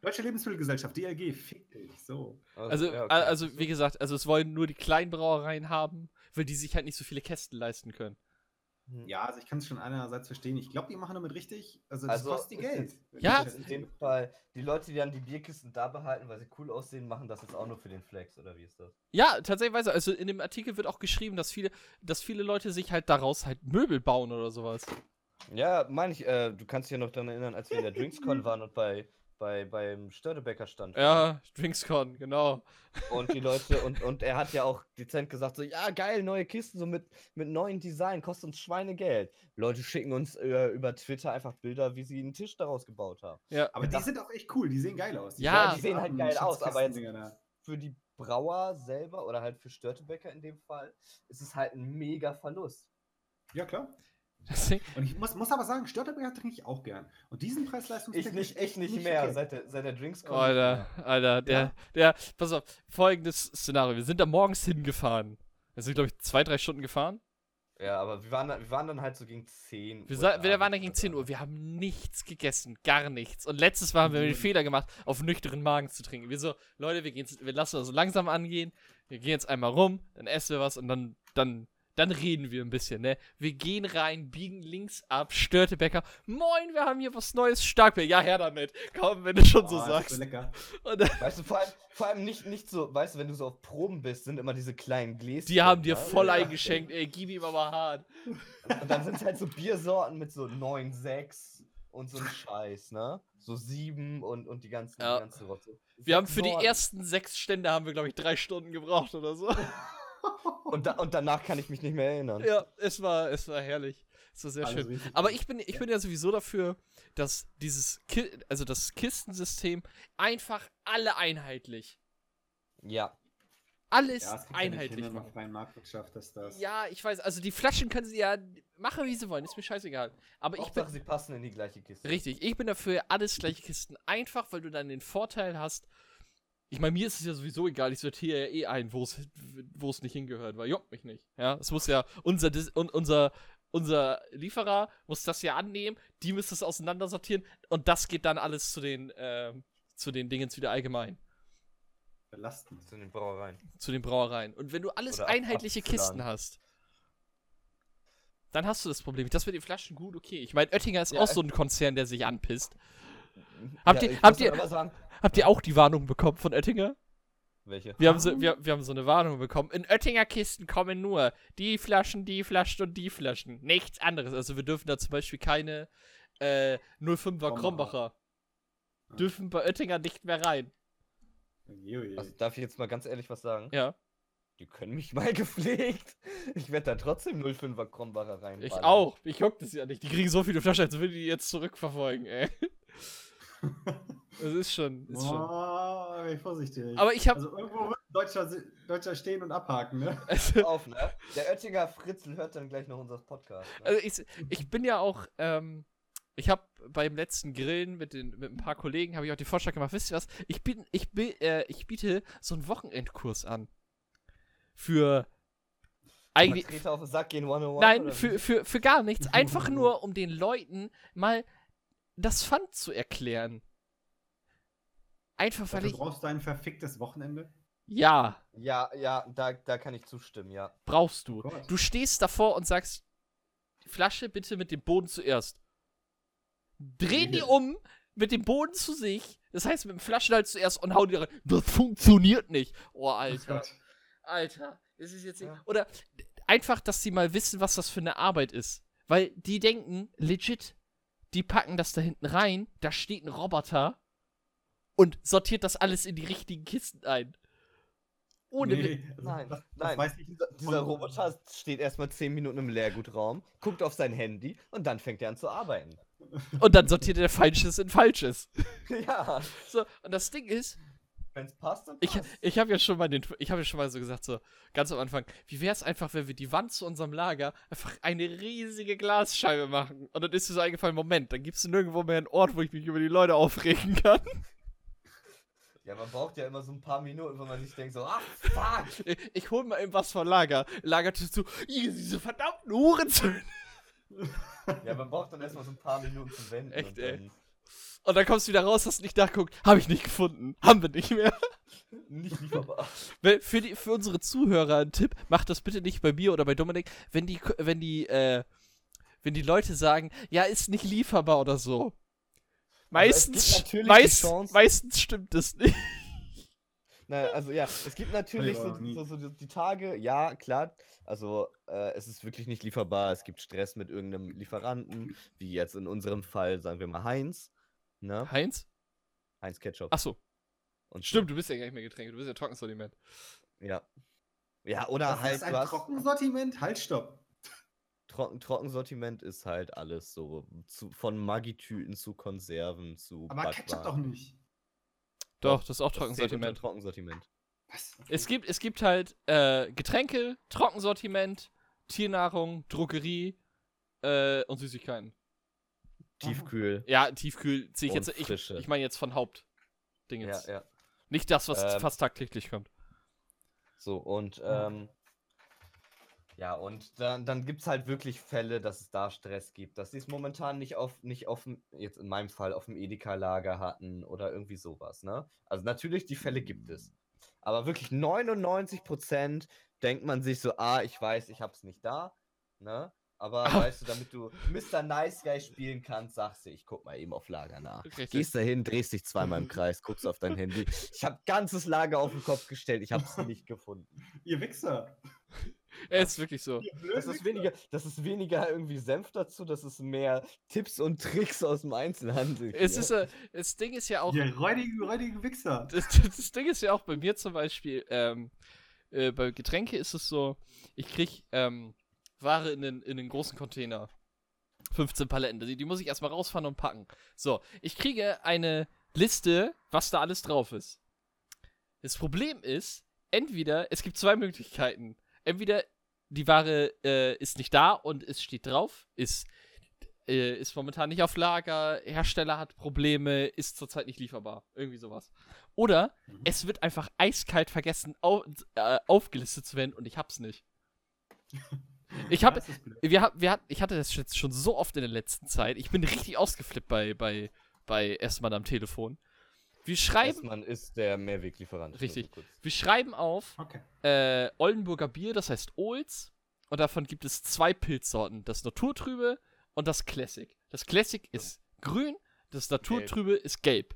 Deutsche Lebensmittelgesellschaft, DLG, fick dich, so. Also, ja, a- okay. also wie gesagt, also es wollen nur die kleinen Brauereien haben, weil die sich halt nicht so viele Kästen leisten können. Ja, also ich kann es schon einerseits verstehen. Ich glaube, die machen damit richtig. Also, das Also, kostet die Geld. Ja. in dem Fall, die Leute, die dann die Bierkisten da behalten, weil sie cool aussehen, machen das jetzt auch nur für den Flex, oder wie ist das? Ja, tatsächlich, also in dem Artikel wird auch geschrieben, dass viele, dass viele Leute sich halt daraus halt Möbel bauen oder sowas. Ja, meine ich, äh, du kannst dich ja noch daran erinnern, als wir in der DrinksCon waren und bei, bei beim Störtebecker stand. Ja, Drinkscon, genau. Und die Leute, und, und er hat ja auch dezent gesagt, so, ja, geil, neue Kisten, so mit, mit neuen Design, kostet uns Schweinegeld. Leute schicken uns äh, über Twitter einfach Bilder, wie sie einen Tisch daraus gebaut haben. Ja, Aber die Das- sind auch echt cool, die sehen geil aus. Ja, die sehen halt geil aus, aber jetzt-. Für die Brauer selber oder halt für Störtebecker in dem Fall, ist es halt ein mega Verlust. Ja, klar. Und ich muss, muss aber sagen, Störtebeer trinke ich auch gern. Und diesen preis leistungs Ich nicht, ich nicht mehr, seit der, seit der DrinksCon. Oh, Alter, Alter, der, Ja. der, pass auf, folgendes Szenario. Wir sind da morgens hingefahren. Wir sind, glaube ich, zwei, drei Stunden gefahren. Ja, aber wir waren, dann- wir waren dann halt so gegen 10 Wir, Uhr sa- wir waren da abends gegen oder 10 so. Uhr. Wir haben nichts gegessen. Gar nichts. Und letztes Mal haben wir den. Fehler gemacht, auf nüchternen Magen zu trinken. Wir so, Leute, wir, wir lassen das so langsam angehen. Wir gehen jetzt einmal rum, dann essen wir was und dann, dann, dann reden wir ein bisschen, ne? Wir gehen rein, biegen links ab, Störtebecker. Moin, wir haben hier was Neues, Starkbier. Ja, her damit. Komm, wenn du schon so Oh, das ist sagst. So lecker. Weißt du, vor allem, vor allem nicht, nicht so, weißt du, wenn du so auf Proben bist, sind immer diese kleinen Gläser. die haben dir voll Ja. eingeschenkt, ey, gib ihm aber hart. Und dann sind es halt so Biersorten mit so 9, 6 und so ein Scheiß, ne? So 7 und, und die ganzen, Ja. die ganze Rotze. Wir haben für die ersten sechs Stände haben wir, glaube ich, drei Stunden gebraucht oder so. Und, da, und danach kann ich mich nicht mehr erinnern. Ja, es war, es war herrlich. Es war sehr Alles schön. Aber ich bin, ich bin ja sowieso dafür, dass dieses, Ki also das Kistensystem einfach alle einheitlich, Ja. alles Ja, kriegt ja nicht einheitlich hin Marktwirtschaft, dass das. Ja, ich weiß, also die Flaschen können sie ja machen, wie sie wollen, ist mir scheißegal. Aber ich bin, Hauptsache, sie passen in die gleiche Kiste. richtig, ich bin dafür alles gleiche Kisten. Einfach, weil du dann den Vorteil hast, ich meine, mir ist es ja sowieso egal, ich sortiere ja eh ein, wo es nicht hingehört, weil juckt mich nicht. Ja, es muss ja unser unser unser Lieferer muss das ja annehmen, die müssen es auseinandersortieren und das geht dann alles zu den ähm, zu den Dingens wieder allgemein, belastend. Zu den Brauereien. zu den Brauereien. Und wenn du alles Oder einheitliche. Kisten hast, dann hast du das Problem. Das mit den Flaschen gut, okay. Ich meine, Oettinger ist Ja, auch so ein Konzern, der sich anpisst. Habt ihr- ich habt ihr- Habt ihr auch die Warnung bekommen von Oettinger? welche? Wir haben, so, wir, wir haben so eine Warnung bekommen. In Oettinger Kisten kommen nur die Flaschen, die Flaschen und die Flaschen. Nichts anderes. Also wir dürfen da zum Beispiel keine äh, 05er Krombacher. Ja. Dürfen bei Oettinger nicht mehr rein. Also, darf ich jetzt mal ganz ehrlich was sagen? Ja, Die können mich mal gepflegt. Ich werde da trotzdem 05er Krombacher rein. ich auch. Ich juckt das ja nicht. Die kriegen so viele Flaschen, als würden die jetzt zurückverfolgen, ey. Das ist schon. Ist schon. Boah, bin ich vorsichtig. Aber ich habe. also irgendwo wird ein Deutscher, Deutscher stehen und abhaken, ne? Also, auf, ne? Der Oettinger Fritzl hört dann gleich noch unser Podcast. Ne? Also ich, ich bin ja auch, ähm, ich habe beim letzten Grillen mit, den, mit ein paar Kollegen, habe ich auch den Vorschlag gemacht, wisst ihr was, ich, bin, ich, bi- äh, ich biete so einen Wochenendkurs an. Für eigentlich, auf den Sack gehen 101? nein, für, für, für gar nichts, einfach nur, um den Leuten mal das Pfand zu erklären. Einfach, weil ich, brauchst du ein verficktes Wochenende. ja, Ja, ja, da, da kann ich zustimmen, ja. brauchst du. Oh Gott. Du stehst davor und sagst, Flasche bitte mit dem Boden zuerst. Dreh die um mit dem Boden zu sich. Das heißt, mit dem Flaschenhals zuerst und hau die rein. Das funktioniert nicht. Oh, Oh Alter. Gott. Alter. Das ist jetzt nicht. Ja. Oder einfach, dass sie mal wissen, was das für eine Arbeit ist. Weil die denken, legit, die packen das da hinten rein, da steht ein Roboter und sortiert das alles in die richtigen Kisten ein. Ohne. Nee, also Nein, das, das nein. weiß ich Dieser, dieser Roboter steht erstmal 10 Minuten im Leergutraum, guckt auf sein Handy und dann fängt er an zu arbeiten. Und dann sortiert er Falsches in Falsches. ja, So, und das Ding ist, wenn es passt, dann ich, passt. ich habe ja schon mal den, ich habe ja schon mal so gesagt, so ganz am Anfang, wie wäre es einfach, wenn wir die Wand zu unserem Lager einfach eine riesige Glasscheibe machen? Und dann ist mir so eingefallen, Moment, dann gibt es nirgendwo mehr einen Ort, wo ich mich über die Leute aufregen kann. Ja, man braucht ja immer so ein paar Minuten, wo man sich denkt so, ah, fuck. Ich, ich hole mal eben was vom Lager. Lager zu, "Ih, diese verdammten Hurenzöhne. Ja, man braucht dann erstmal so ein paar Minuten zu wenden. Echt, und ey. Und dann kommst du wieder raus, hast nicht nachguckt, habe ich nicht gefunden, haben wir nicht mehr. Nicht lieferbar. Für, die, für unsere Zuhörer ein Tipp, macht das bitte nicht bei mir oder bei Dominik, wenn die, wenn die, äh, wenn die Leute sagen, ja, ist nicht lieferbar oder so. Meistens, natürlich die meist, meistens stimmt das nicht. Na, also ja, es gibt natürlich Ja, so, so, so die- die Tage, ja, klar, also äh, es ist wirklich nicht lieferbar, es gibt Stress mit irgendeinem Lieferanten, wie jetzt in unserem Fall, sagen wir mal Heinz, ne? Heinz? Heinz Ketchup. Achso, und so. stimmt, du bist ja gar nicht mehr Getränke, du bist ja Trockensortiment. Ja. Ja, oder Das halt, ist ein hast Trockensortiment? Halt, stopp. Trocken, Trockensortiment ist halt alles so, zu, von Maggi-Tüten zu Konserven zu Aber Ketchup doch Backwaren. nicht. Doch, das ist auch Das Trockensortiment. Trockensortiment. Was? Es gibt, es gibt halt äh, Getränke, Trockensortiment, Tiernahrung, Drogerie äh, und Süßigkeiten. Tiefkühl. Ja, Tiefkühl ziehe ich jetzt. Ich, Frische. ich meine jetzt von Hauptding Ja, ja. Nicht das, was Ähm, fast tagtäglich kommt. So, und Ja. ähm, ja, und dann, dann gibt es halt wirklich Fälle, dass es da Stress gibt, dass sie es momentan nicht auf, nicht auf dem, jetzt in meinem Fall, auf dem Edeka-Lager hatten oder irgendwie sowas, ne? Also natürlich, die Fälle gibt es. Aber wirklich 99% denkt man sich so, ah, ich weiß, ich hab's nicht da, ne? Aber Ah. weißt du, damit du Mr. Nice Guy spielen kannst, sagst du, ich guck mal eben auf Lager nach. Richtig. Gehst dahin, drehst dich zweimal im Kreis, guckst auf dein Handy. Ich habe ganzes Lager auf den Kopf gestellt, ich habe es nicht gefunden. Ihr Wichser. Er ist wirklich so. Das ist weniger, das ist weniger irgendwie Senf dazu, das ist mehr Tipps und Tricks aus dem Einzelhandel. Es ist, äh, das Ding ist ja auch. Ihr räudige, räudige Wichser. Das, das Ding ist ja auch bei mir zum Beispiel, ähm, äh, bei Getränke ist es so, ich krieg ähm, Ware in den, in den großen Container. 15 Paletten. Die, die muss ich erstmal rausfahren und packen. So, ich kriege eine Liste, was da alles drauf ist. Das Problem ist, entweder, es gibt zwei Möglichkeiten. Entweder die Ware äh, ist nicht da und es steht drauf, ist, äh, ist momentan nicht auf Lager, Hersteller hat Probleme, ist zurzeit nicht lieferbar. Irgendwie sowas. Oder Mhm. es wird einfach eiskalt vergessen, au äh, aufgelistet zu werden und ich hab's nicht. Ich habe wir, wir hat, ich hatte das jetzt schon so oft in der letzten Zeit. Ich bin richtig ausgeflippt bei, bei, bei Essmann am Telefon. Wir schreiben, Essmann ist der Mehrweglieferant. nur Richtig. so wir schreiben auf Okay. äh, Oldenburger Bier, das heißt Olds. Und davon gibt es zwei Pilzsorten. Das Naturtrübe und das Classic. Das Classic ist grün, das Naturtrübe ist gelb.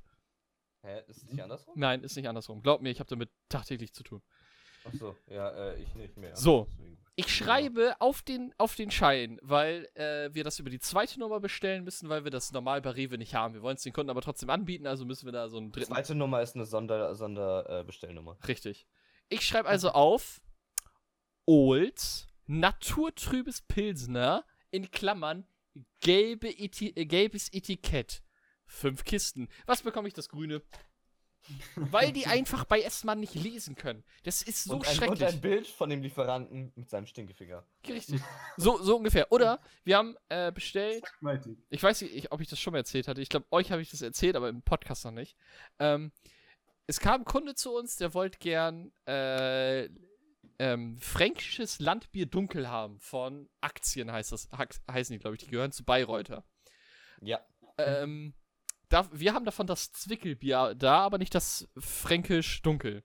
Hä, ist es nicht andersrum? Nein, ist nicht andersrum. Glaub mir, ich habe damit tagtäglich zu tun. Achso, ja, äh, ich nicht mehr. So. Deswegen. Ich schreibe auf den, auf den Schein, weil äh, wir das über die zweite Nummer bestellen müssen, weil wir das normal bei Rewe nicht haben. Wir wollen es den Kunden aber trotzdem anbieten, also müssen wir da so einen Die dritten. zweite Nummer ist eine Sonder, Sonder äh. Richtig. Ich schreibe also auf Olds Naturtrübes Pilsner in Klammern gelbe Eti äh, gelbes Etikett. Fünf Kisten. Was bekomme ich das Grüne? Weil die einfach bei Essmann nicht lesen können. Das ist so und, ein, und schrecklich. ein Bild von dem Lieferanten mit seinem Stinkefinger. Richtig. So, so ungefähr. Oder wir haben äh, bestellt. Ich weiß nicht, ich- ob ich das schon mal erzählt hatte. Ich glaube, euch habe ich das erzählt, aber im Podcast noch nicht. Ähm, es kam ein Kunde zu uns, der wollte gern äh, ähm, fränkisches Landbier dunkel haben. Von Aktien heißt das, heißen die, glaube ich. Die gehören zu Bayreuther. Ja. Ähm, da, wir haben davon das Zwickelbier da, aber nicht das fränkisch dunkel.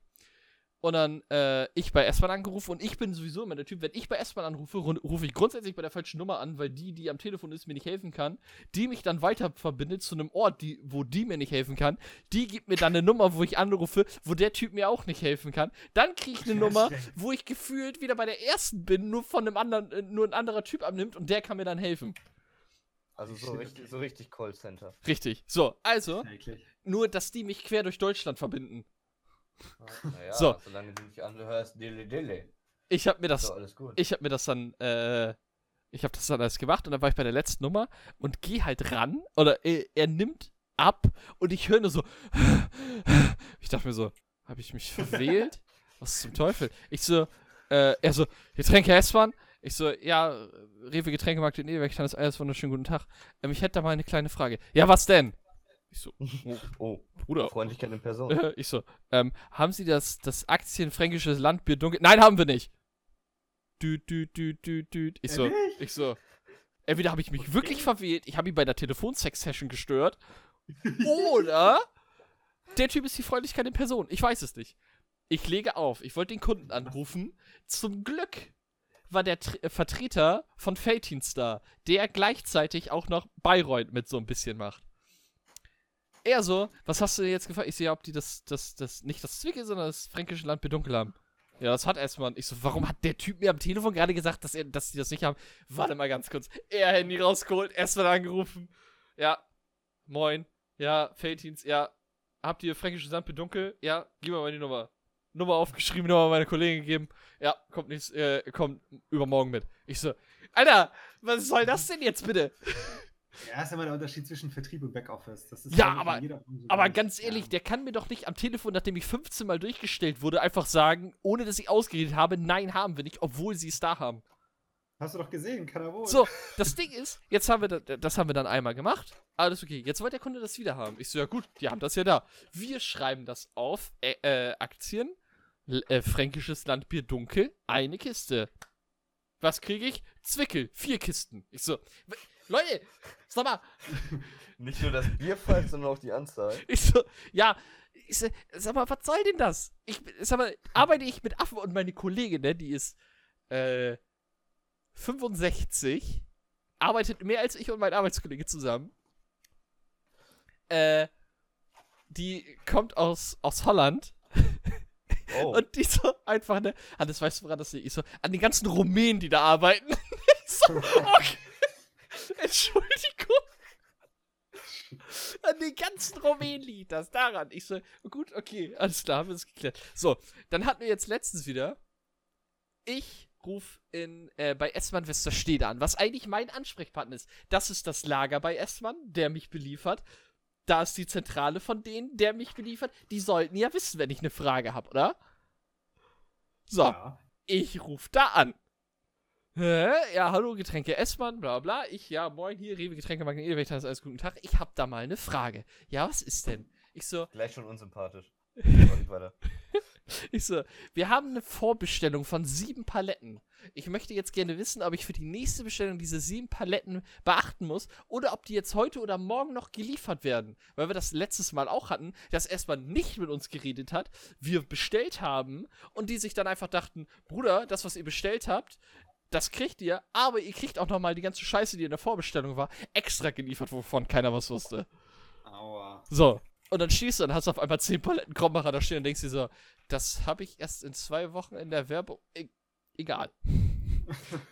Und dann äh, ich bei S-Bahn angerufen und ich bin sowieso immer der Typ, wenn ich bei S-Bahn anrufe, ru- rufe ich grundsätzlich bei der falschen Nummer an, weil die, die am Telefon ist, mir nicht helfen kann, die mich dann weiter verbindet zu einem Ort, die, wo die mir nicht helfen kann, die gibt mir dann eine Nummer, wo ich anrufe, wo der Typ mir auch nicht helfen kann. Dann kriege ich eine Nummer, wo ich gefühlt wieder bei der ersten bin, nur von einem anderen, äh, nur ein anderer Typ abnimmt und der kann mir dann helfen. Also so richtig, so richtig Callcenter. Richtig. So, also, nur, dass die mich quer durch Deutschland verbinden. Naja, So. solange du dich anhörst, dille dille. Ich habe mir das, gut. ich habe mir das dann, äh, ich habe das dann alles gemacht und dann war ich bei der letzten Nummer und geh halt ran oder er, er nimmt ab und ich höre nur so, ich dachte mir so, habe ich mich verwählt? Was zum Teufel? Ich so, äh, er so, Getränke S-Bahn? Ich so, ja, Rewe Getränkemarkt in Edelberg, das alles wunderschönen guten Tag. Ähm, ich hätte da mal eine kleine Frage. Ja, was denn? Ich so, oh, oh, Bruder, Freundlichkeit in Person. ich so, ähm, haben Sie das, das Aktienfränkische Landbier dunkel? Nein, haben wir nicht. Düt, düt, düt, düt, düt. Ich so, ich so. Entweder habe ich mich wirklich verwählt, ich habe ihn bei der Telefonsex-Session gestört, oder der Typ ist die Freundlichkeit in Person. Ich weiß es nicht. Ich lege auf. Ich wollte den Kunden anrufen. Zum Glück war der Tr äh, Vertreter von Feltins da, der gleichzeitig auch noch Bayreuth mit so ein bisschen macht. Er so, was hast du dir jetzt gefragt? Ich sehe, ob die das, das, das, nicht das Zwickel, sondern das fränkische Land bedunkel haben. Ja, das hat erstmal. Ich so, warum hat der Typ mir am Telefon gerade gesagt, dass, er, dass die das nicht haben? Warte mal ganz kurz. Er Handy rausgeholt, erstmal angerufen. Ja, moin. Ja, Feltins, ja. Habt ihr fränkisches Land bedunkel? Ja, gib mir mal die Nummer. Nummer aufgeschrieben, Nummer meine Kollegin gegeben. Ja, kommt nicht, äh, kommt übermorgen mit. Ich so, Alter, was soll das denn jetzt bitte? Ja, ist immer der Unterschied zwischen Vertrieb und Backoffice. Das ist Ja, aber- Aber ganz ehrlich, der kann mir doch nicht am Telefon, nachdem ich 15 Mal durchgestellt wurde, einfach sagen, ohne dass ich ausgeredet habe, nein, haben wir nicht, obwohl sie es da haben. Hast du doch gesehen, kann er wohl. So, das Ding ist, jetzt haben wir da, das haben wir dann einmal gemacht. Alles okay. Jetzt wollte der Kunde das wieder haben. Ich so, ja gut, die haben das ja da. Wir schreiben das auf. Äh, äh Aktien. Äh, fränkisches Landbier dunkel. Eine Kiste. Was kriege ich? Zwickel. Vier Kisten. Ich so, Leute, sag mal. Nicht nur das Bierfall, sondern auch die Anzahl. Ich so, ja. Ich so, sag mal, was soll denn das? Ich, sag mal, arbeite ich mit Affen und meine Kollegin, ne, die ist, äh, 65, arbeitet mehr als ich und mein Arbeitskollege zusammen. Äh, die kommt aus, aus Holland Oh, und die so einfach, ne, Hannes, weißt du, woran das liegt? Ich so, an den ganzen Rumänen, die da arbeiten. So, okay. Entschuldigung. An den ganzen Rumänen liegt das daran. Ich so, gut, okay, alles klar, haben wir es geklärt. So, dann hatten wir jetzt letztens wieder ich rufe äh, bei S-Mann Westerstede an, was eigentlich mein Ansprechpartner ist. Das ist das Lager bei S-Mann, der mich beliefert. Da ist die Zentrale von denen, der mich beliefert. Die sollten ja wissen, wenn ich eine Frage habe, oder? So, Ja. ich rufe da an. Hä? Ja, hallo, Getränke S-Mann, bla bla. Ich, ja, moin, hier, Rewe, Getränke, Magnet, Edelwächter, alles guten Tag. Ich hab da mal eine Frage. Ja, was ist denn? Ich so, Gleich schon unsympathisch. Ich so, wir haben eine Vorbestellung von sieben Paletten. Ich möchte jetzt gerne wissen, ob ich für die nächste Bestellung diese sieben Paletten beachten muss oder ob die jetzt heute oder morgen noch geliefert werden. Weil wir das letztes Mal auch hatten, dass erstmal nicht mit uns geredet hat, wir bestellt haben und die sich dann einfach dachten, Bruder, das, was ihr bestellt habt, das kriegt ihr, aber ihr kriegt auch nochmal die ganze Scheiße, die in der Vorbestellung war, extra geliefert, wovon keiner was wusste. Aua. So. Und dann schießt du und hast auf einmal 10 Paletten Krombacher da stehen und denkst dir so, das habe ich erst in zwei Wochen in der Werbung. Egal.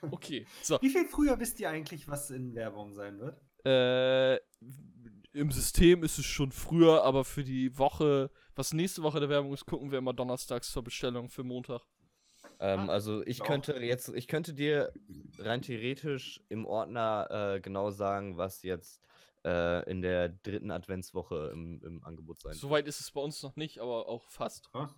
Okay. So. Wie viel früher wisst ihr eigentlich, was in Werbung sein wird? Äh, Im System ist es schon früher, aber für die Woche, was nächste Woche der Werbung ist, gucken wir immer donnerstags zur Bestellung für Montag. Ähm, Ah, also ich auch. könnte jetzt, ich könnte dir rein theoretisch im Ordner äh, genau sagen, was jetzt äh, in der dritten Adventswoche im, im Angebot sein wird. Soweit ist es bei uns noch nicht, aber auch fast. Was?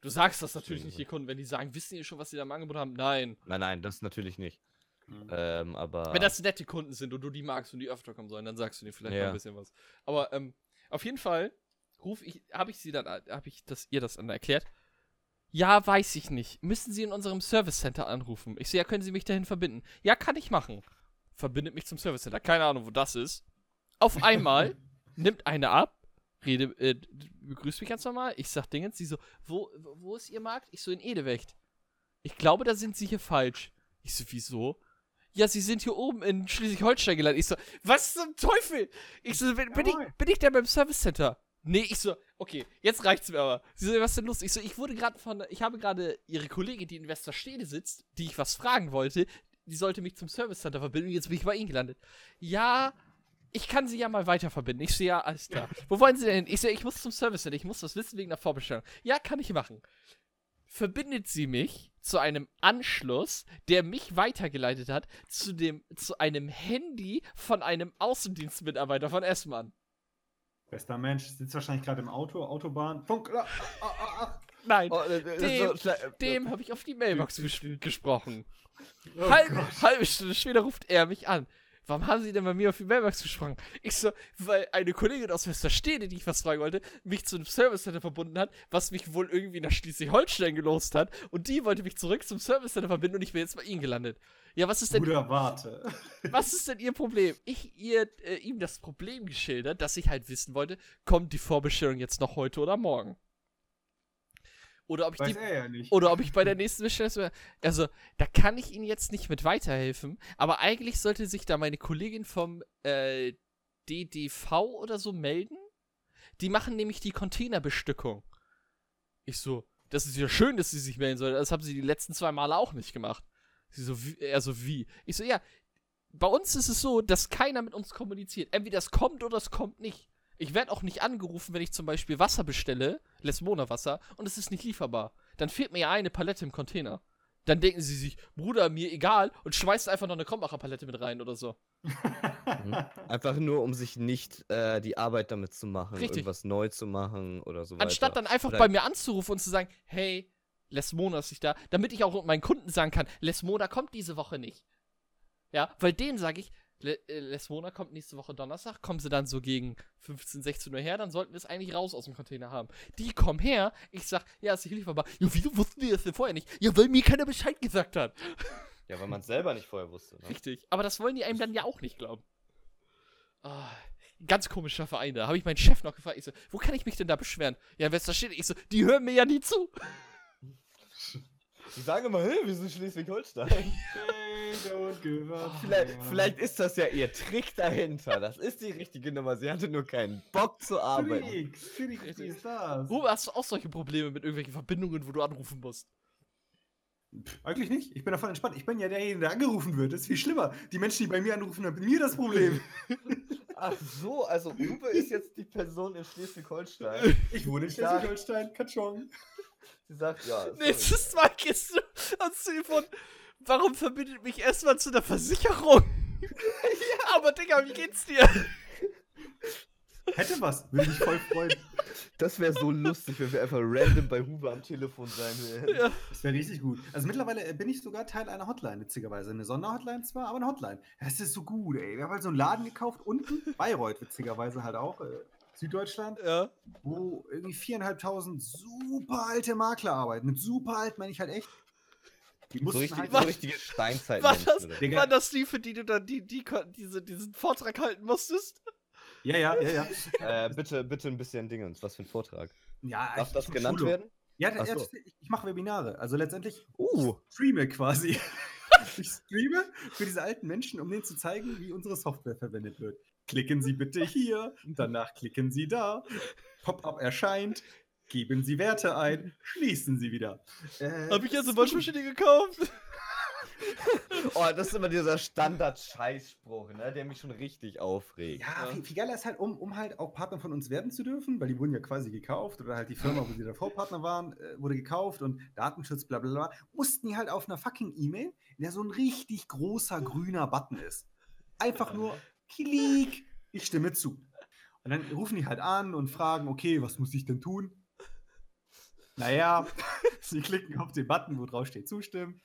Du sagst das natürlich nicht, die Kunden, wenn die sagen, wissen die schon, was sie da im Angebot haben? Nein. Nein, nein, das natürlich nicht. Hm. Ähm, aber Wenn das nette Kunden sind und du die magst und die öfter kommen sollen, dann sagst du dir vielleicht Ja. mal ein bisschen was. Aber ähm, auf jeden Fall ruf ich, habe ich sie dann, habe ich das, ihr das dann erklärt? Ja, weiß ich nicht. Müssen Sie in unserem Service Center anrufen? Ich so, ja, können Sie mich dahin verbinden? Ja, kann ich machen. Verbindet mich zum Service Center. Keine Ahnung, wo das ist. Auf einmal nimmt eine ab, rede, äh, begrüßt mich ganz normal. Ich sag Dingens, sie so, wo, wo ist Ihr Markt? Ich so, in Edewecht. Ich glaube, da sind Sie hier falsch. Ich so, wieso? Ja, Sie sind hier oben in Schleswig-Holstein gelandet. Ich so, was zum Teufel? Ich so, bin, bin, ich, bin ich da beim Service Center? Nee, ich so, okay, jetzt reicht's mir aber. Sie so, was ist denn los? Ich so, ich wurde gerade von, ich habe gerade Ihre Kollegin, die in Westerstede sitzt, die ich was fragen wollte, die sollte mich zum Service Center verbinden jetzt bin ich bei Ihnen gelandet. Ja, ich kann Sie ja mal weiter verbinden. Ich so, ja, alles klar. Wo wollen Sie denn hin? Ich so, ich muss zum Service Center, ich muss das wissen wegen der Vorbestellung. Ja, kann ich machen. Verbindet sie mich zu einem Anschluss, der mich weitergeleitet hat, zu dem, zu einem Handy von einem Außendienstmitarbeiter von S-Mann. Bester Mensch, sitzt wahrscheinlich gerade im Auto, Autobahn. Funk. Ah, ah, ah. Nein, Oh, äh, äh, Dem- so dem habe ich auf die Mailbox ges gesprochen. Oh halbe, Gott. halbe Stunde später ruft er mich an. Warum haben Sie denn bei mir auf die Mailbox gesprochen? Ich so, weil eine Kollegin aus Westerstede, die ich was fragen wollte, mich zu einem Service Center verbunden hat, was mich wohl irgendwie nach Schleswig-Holstein gelost hat. Und die wollte mich zurück zum Service Center verbinden und ich bin jetzt bei Ihnen gelandet. Ja, was ist denn, Bruder, warte. was ist denn Ihr Problem? Ich ihr, äh, ihm das Problem geschildert, dass ich halt wissen wollte, kommt die Vorbestellung jetzt noch heute oder morgen? Oder ob ich die Weiß er ja nicht. oder ob ich bei der nächsten Bestellung. Also, da kann ich Ihnen jetzt nicht mit weiterhelfen. Aber eigentlich sollte sich da meine Kollegin vom äh, DDV oder so melden. Die machen nämlich die Containerbestückung. Ich so, das ist ja schön, dass sie sich melden soll. Das haben sie die letzten zwei Male auch nicht gemacht. Sie so, wie, er so, wie? Ich so, ja, bei uns ist es so, dass keiner mit uns kommuniziert. Entweder es kommt oder es kommt nicht. Ich werde auch nicht angerufen, wenn ich zum Beispiel Wasser bestelle, Lesmona Wasser, und es ist nicht lieferbar. Dann fehlt mir ja eine Palette im Container. Dann denken sie sich, Bruder, mir egal, und schmeißt einfach noch eine Krombacher Palette mit rein oder so. Mhm. Einfach nur, um sich nicht äh, die Arbeit damit zu machen, Richtig. irgendwas neu zu machen oder so weiter. Anstatt dann einfach Oder- bei mir anzurufen und zu sagen, hey, Lesmona ist nicht da, damit ich auch meinen Kunden sagen kann, Lesmona kommt diese Woche nicht. Ja, weil denen sage ich, Le äh, Lesmona kommt nächste Woche Donnerstag, kommen sie dann so gegen 15, 16 Uhr her, dann sollten wir es eigentlich raus aus dem Container haben. Die kommen her, ich sag, ja, ist nicht lieferbar. Ja, wieso wussten die das denn vorher nicht? Ja, weil mir keiner Bescheid gesagt hat. Ja, weil man es selber nicht vorher wusste. Ne? Richtig. Aber das wollen die einem dann ja auch nicht glauben. Ah, ganz komischer Verein da. Habe ich meinen Chef noch gefragt. Ich so, wo kann ich mich denn da beschweren? Ja, wer da steht? Ich so, die hören mir ja nie zu. Ich sage mal, hey, wir sind Schleswig-Holstein. Vielleicht, vielleicht ist das ja ihr Trick dahinter. Das ist die richtige Nummer. Sie hatte nur keinen Bock zu arbeiten. Felix, wie ist das? Wo hast du auch solche Probleme mit irgendwelchen Verbindungen, wo du anrufen musst? Pff, Eigentlich nicht. Ich bin davon entspannt. Ich bin ja derjenige, der angerufen wird. Das ist viel schlimmer. Die Menschen, die bei mir anrufen, haben mit mir das Problem. Ach so, also Uwe ist jetzt die Person in Schleswig-Holstein. Ich wohne in. Schleswig-Holstein, Katschong. Sie sagt, ja. sorry. Nächstes Mal gehst du, Ans Telefon. Warum verbindet mich erstmal zu der Versicherung? ja. Aber Digga, wie geht's dir? Hätte was, würde mich voll freuen. Das wäre so lustig, wenn wir einfach random bei Huber am Telefon sein würden. Ja. Das wäre richtig gut. Also mittlerweile äh, bin ich sogar Teil einer Hotline, witzigerweise. Eine Sonderhotline zwar, aber eine Hotline. Das ist so gut, ey. Wir haben halt so einen Laden gekauft, unten, Bayreuth, witzigerweise halt auch, äh, Süddeutschland, Ja. wo irgendwie viereinhalbtausend super alte Makler arbeiten. Mit super alt meine ich halt echt. Die So, mussten richtig, halt so richtige Steinzeit. War das, war das die, für die du dann die, die, diese, diesen Vortrag halten musstest? Ja, ja, ja, ja. äh, bitte, bitte ein bisschen Dingens. Was für ein Vortrag. ja Darf ich- das ich- genannt Schulung. werden? Ja, Ach so. ich, ich mache Webinare. Also letztendlich Uh. streame quasi. ich streame für diese alten Menschen, um denen zu zeigen, wie unsere Software verwendet wird. Klicken Sie bitte hier, danach klicken Sie da. Pop-up erscheint. Geben Sie Werte ein, schließen Sie wieder. Äh, Hab ich jetzt eine. Waschmaschine gekauft? Oh, das ist immer dieser Standard-Scheißspruch, ne? Der mich schon richtig aufregt. Ja, Ja. Viel geiler ist halt, um, um halt auch Partner von uns werden zu dürfen, weil die wurden ja quasi gekauft oder halt die Firma, wo sie davor Partner waren, äh, wurde gekauft und Datenschutz, bla bla bla, mussten die halt auf einer fucking E-Mail, in der so ein richtig großer grüner Button ist. Einfach nur klick, ich stimme zu. Und dann rufen die halt an und fragen, okay, was muss ich denn tun? Naja, sie klicken auf den Button, wo drauf steht zustimmen.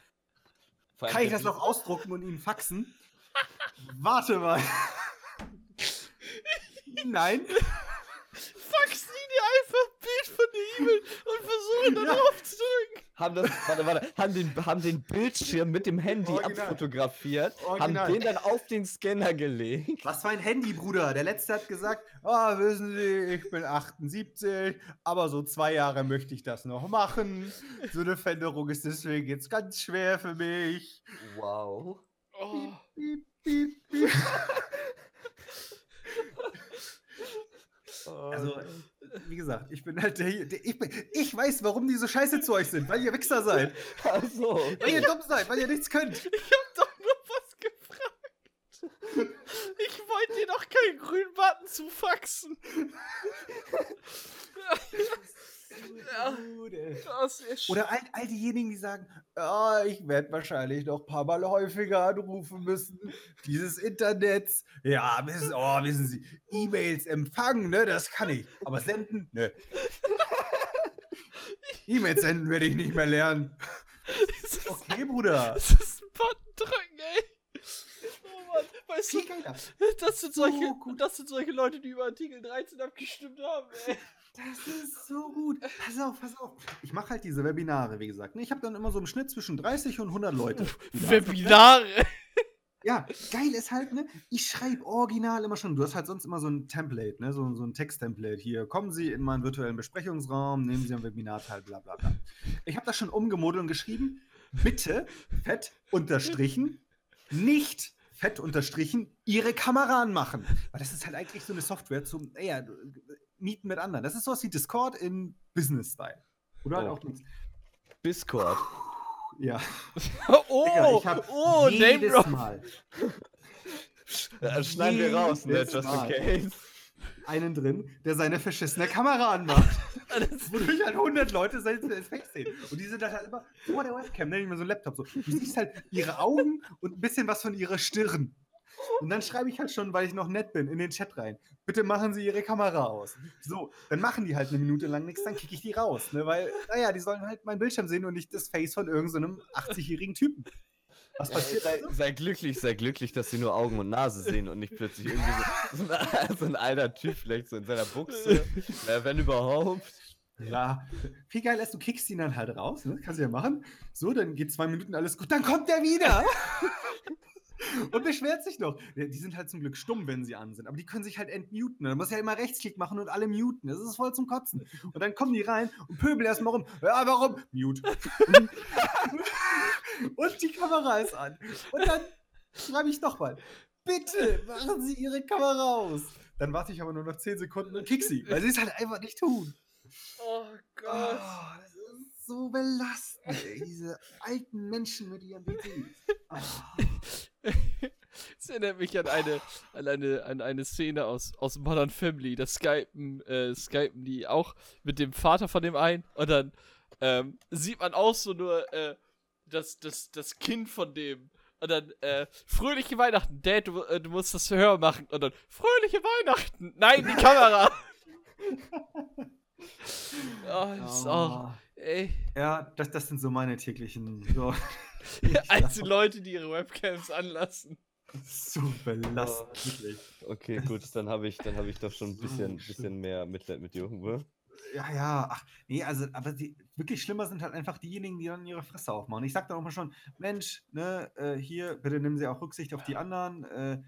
Kann ich das noch ausdrucken und Ihnen faxen? Warte mal. Nein. Faxen die dir einfach ein Bild von der E-Mail und versuchen dann Ja. drauf zu drücken. Haben das, warte, warte, haben den, haben den Bildschirm mit dem Handy Original. abfotografiert, Original. haben den dann auf den Scanner gelegt. Was für ein Handy, Bruder? Der letzte hat gesagt, ah, wissen Sie, ich bin 78, aber so zwei Jahre möchte ich das noch machen. So eine Veränderung ist deswegen jetzt ganz schwer für mich. Wow. Oh. Piep, piep, piep. Also, wie gesagt, ich bin halt der, der ich, bin, ich weiß, warum die so scheiße zu euch sind, weil ihr Wichser seid. Also, Weil ihr dumm seid, weil ihr nichts könnt. Ich hab doch nur was gefragt. Ich wollte dir doch keinen grünen Button zu faxen. Ja. Oder all, all diejenigen, die sagen, ah, ich werde wahrscheinlich noch ein paar Mal häufiger anrufen müssen. Dieses Internet, ja, wissen, oh, wissen Sie, E-Mails empfangen, ne, das kann ich. Aber senden, ne. E-Mails senden werde ich nicht mehr lernen. Das ist, Okay, Bruder. das ist ein Button drücken, ey. Oh Mann, weißt du, Viel das sind solche, So gut. das sind solche Leute, die über Artikel 13 abgestimmt haben, ey. Das ist so gut. Pass auf, pass auf. Ich mache halt diese Webinare, wie gesagt. Ich habe dann immer so im Schnitt zwischen 30 und 100 Leute. ne? Webinare. Ja, geil ist halt, ne? Ich schreibe original immer schon. Du hast halt sonst immer so ein Template, ne? So, so ein Text-Template. Hier, kommen Sie in meinen virtuellen Besprechungsraum, nehmen Sie am Webinar teil, bla bla bla. Ich habe das schon umgemodelt und geschrieben. Bitte, fett unterstrichen, nicht fett unterstrichen, Ihre Kamera anmachen. Weil das ist halt eigentlich so eine Software zum, ja, Mieten mit anderen. Das ist sowas wie Discord in Business-Style. Oder halt Oh. auch nichts. Discord. Ja. Oh, Digga, ich hab oh, Name jedes Drop. Mal Das schneiden wir raus, ne? Just in case. einen drin, der seine verschissene Kamera anmacht. Wodurch halt 100 Leute sein Face sehen. Und die sind dann halt immer vor der Webcam, ne, nicht mehr so ein Laptop. So. Du siehst halt ihre Augen und ein bisschen was von ihrer Stirn. Und dann schreibe ich halt schon, weil ich noch nett bin, in den Chat rein. Bitte machen Sie Ihre Kamera aus. So, dann machen die halt eine Minute lang nichts, dann kicke ich die raus. Ne? Weil, naja, die sollen halt meinen Bildschirm sehen und nicht das Face von irgendeinem 80-jährigen Typen. Was passiert Sei, also? sei glücklich, sei glücklich, dass sie nur Augen und Nase sehen und nicht plötzlich irgendwie so, so, ein, so ein alter Typ vielleicht so in seiner Buchse. wenn überhaupt. Ja, viel geil ist, du kickst ihn dann halt raus, ne? Kannst du ja machen. So, dann geht zwei Minuten alles gut, dann kommt er wieder. Und beschwert sich noch. Die sind halt zum Glück stumm, wenn sie an sind. Aber die können sich halt entmuten. Dann muss ja immer Rechtsklick machen und alle muten. Das ist voll zum Kotzen. Und dann kommen die rein und pöbeln erstmal rum. Ja, warum? Mute. und die Kamera ist an. Und dann schreibe ich nochmal. Bitte machen Sie Ihre Kamera aus. Dann warte ich aber nur noch 10 Sekunden und kick sie, weil sie es halt einfach nicht tun. Oh Oh, Gott. das ist so belastend, ey. Diese alten Menschen mit ihren PCs. Ah. Es erinnert mich an eine, an eine, an eine Szene aus, aus Modern Family. Da skypen, äh, skypen die auch mit dem Vater von dem einen und dann ähm, sieht man auch so nur, äh, das, das, das Kind von dem. Und dann, äh, fröhliche Weihnachten, Dad, du, äh, du musst das höher machen. Und dann, fröhliche Weihnachten. Nein, die Kamera. oh, ist auch, ey. Ja, das, das sind so meine täglichen. So, Also Leute, die ihre Webcams anlassen. so belastend, wirklich. Okay, gut, dann habe ich, dann habe ich doch schon ein bisschen, bisschen mehr Mitleid mit dir, Uwe. Ja, ja, ach, nee, also, aber die, wirklich schlimmer sind halt einfach diejenigen, die dann ihre Fresse aufmachen. Ich sag dann auch mal schon, Mensch, ne, äh, hier, bitte nehmen Sie auch Rücksicht auf die anderen, äh,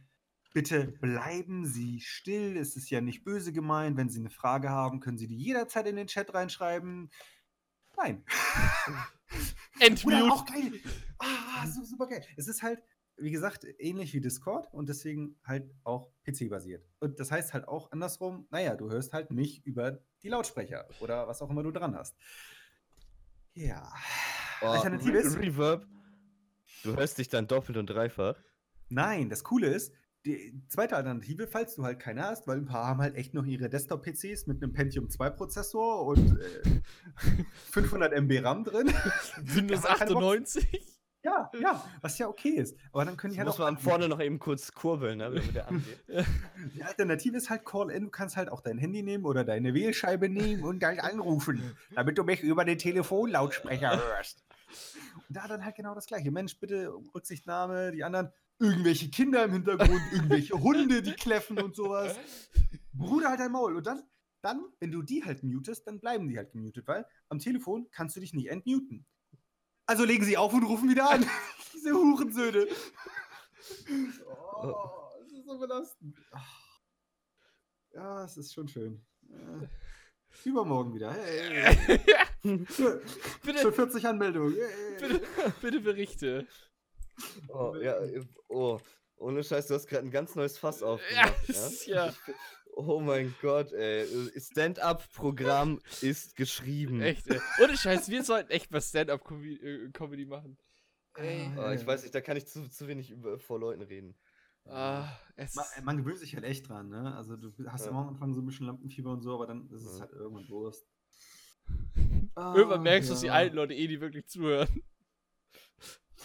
bitte bleiben Sie still, es ist ja nicht böse gemeint, wenn Sie eine Frage haben, können Sie die jederzeit in den Chat reinschreiben. Nein. Oder Entmute. auch geil. Ah, so super geil. Es ist halt, wie gesagt, ähnlich wie Discord und deswegen halt auch PC-basiert. Und das heißt halt auch andersrum, naja, du hörst halt nicht über die Lautsprecher oder was auch immer du dran hast. Ja. Oh, Alternative ist, Reverb. Du hörst dich dann doppelt und dreifach. nein, das Coole ist, die zweite Alternative, falls du halt keine hast, weil ein paar haben halt echt noch ihre Desktop-PCs mit einem Pentium 2 Prozessor und äh, 500 MB RAM drin. Windows Ja, keine Box. 98. Ja, ja, was ja okay ist. Aber dann können die halt muss auch man vorne noch eben kurz kurbeln, ne, wenn der angeht. Die Alternative ist halt Call-In. Du kannst halt auch dein Handy nehmen oder deine Wählscheibe nehmen und gleich anrufen, damit du mich über den Telefonlautsprecher hörst. Und da dann halt genau das gleiche. Mensch, bitte um Rücksichtnahme, die anderen, irgendwelche Kinder im Hintergrund, irgendwelche Hunde, die kläffen und sowas. Bruder, halt dein Maul. Und dann, dann, wenn du die halt mutest, dann bleiben die halt gemutet, weil am Telefon kannst du dich nicht entmuten. Also legen sie auf und rufen wieder an. Diese Hurensöhne. Oh, das ist so belastend. Ja, es ist schon schön. Äh, übermorgen wieder. Hey, Schon bitte, 40 Anmeldungen. Bitte, bitte berichte. Oh, ja, äh, oh, ohne Scheiß, du hast gerade ein ganz neues Fass aufgemacht. das ja? ist ja Oh mein Gott, ey. Stand-up-Programm ist geschrieben. echt. Ey. Ohne Scheiß, wir sollten echt mal Stand-up-Comedy machen. Ey. Oh, ich weiß nicht, da kann ich zu, zu wenig über, vor Leuten reden. Ah, es Man, man gewöhnt sich halt echt dran, ne? Also du hast Ja. immer am Anfang so ein bisschen Lampenfieber und so, aber dann ist es Ja. halt irgendwann Wurst. Irgendwann merkst du, dass die alten Leute eh nicht wirklich zuhören.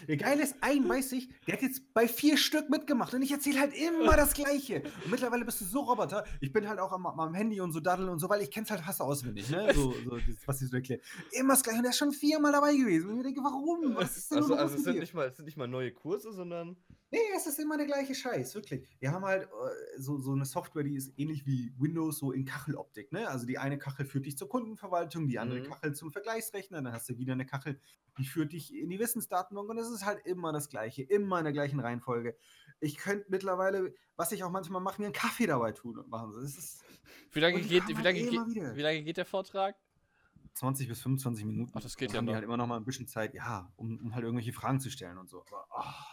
Der Geile ist, ein weiß ich, der hat jetzt bei vier Stück mitgemacht und ich erzähle halt immer das Gleiche. Und mittlerweile bist du so Roboter. Ich bin halt auch am, am Handy und so daddeln und so, weil ich kenn's halt fast auswendig, ne? So, so was ich so erkläre. Immer das Gleiche. Und der ist schon viermal dabei gewesen. Und ich denke, warum? Was ist denn Also, also es, sind nicht mal, es sind nicht mal neue Kurse, sondern. Nee, es ist immer der gleiche Scheiß, wirklich. Wir haben halt äh, so, so eine Software, die ist ähnlich wie Windows, so in Kacheloptik. Ne? Also die eine Kachel führt dich zur Kundenverwaltung, die andere Mhm. Kachel zum Vergleichsrechner, dann hast du wieder eine Kachel, die führt dich in die Wissensdatenbank und es ist halt immer das Gleiche, immer in der gleichen Reihenfolge. Ich könnte mittlerweile, was ich auch manchmal mache, mir einen Kaffee dabei tun und machen. Das ist Wie lange, geht, wie, halt lange eh geht, wie lange geht der Vortrag? 20 bis 25 Minuten. Ach, das geht Dann ja haben die noch. halt immer noch mal ein bisschen Zeit, ja, um, um halt irgendwelche Fragen zu stellen und so. Aber, ah,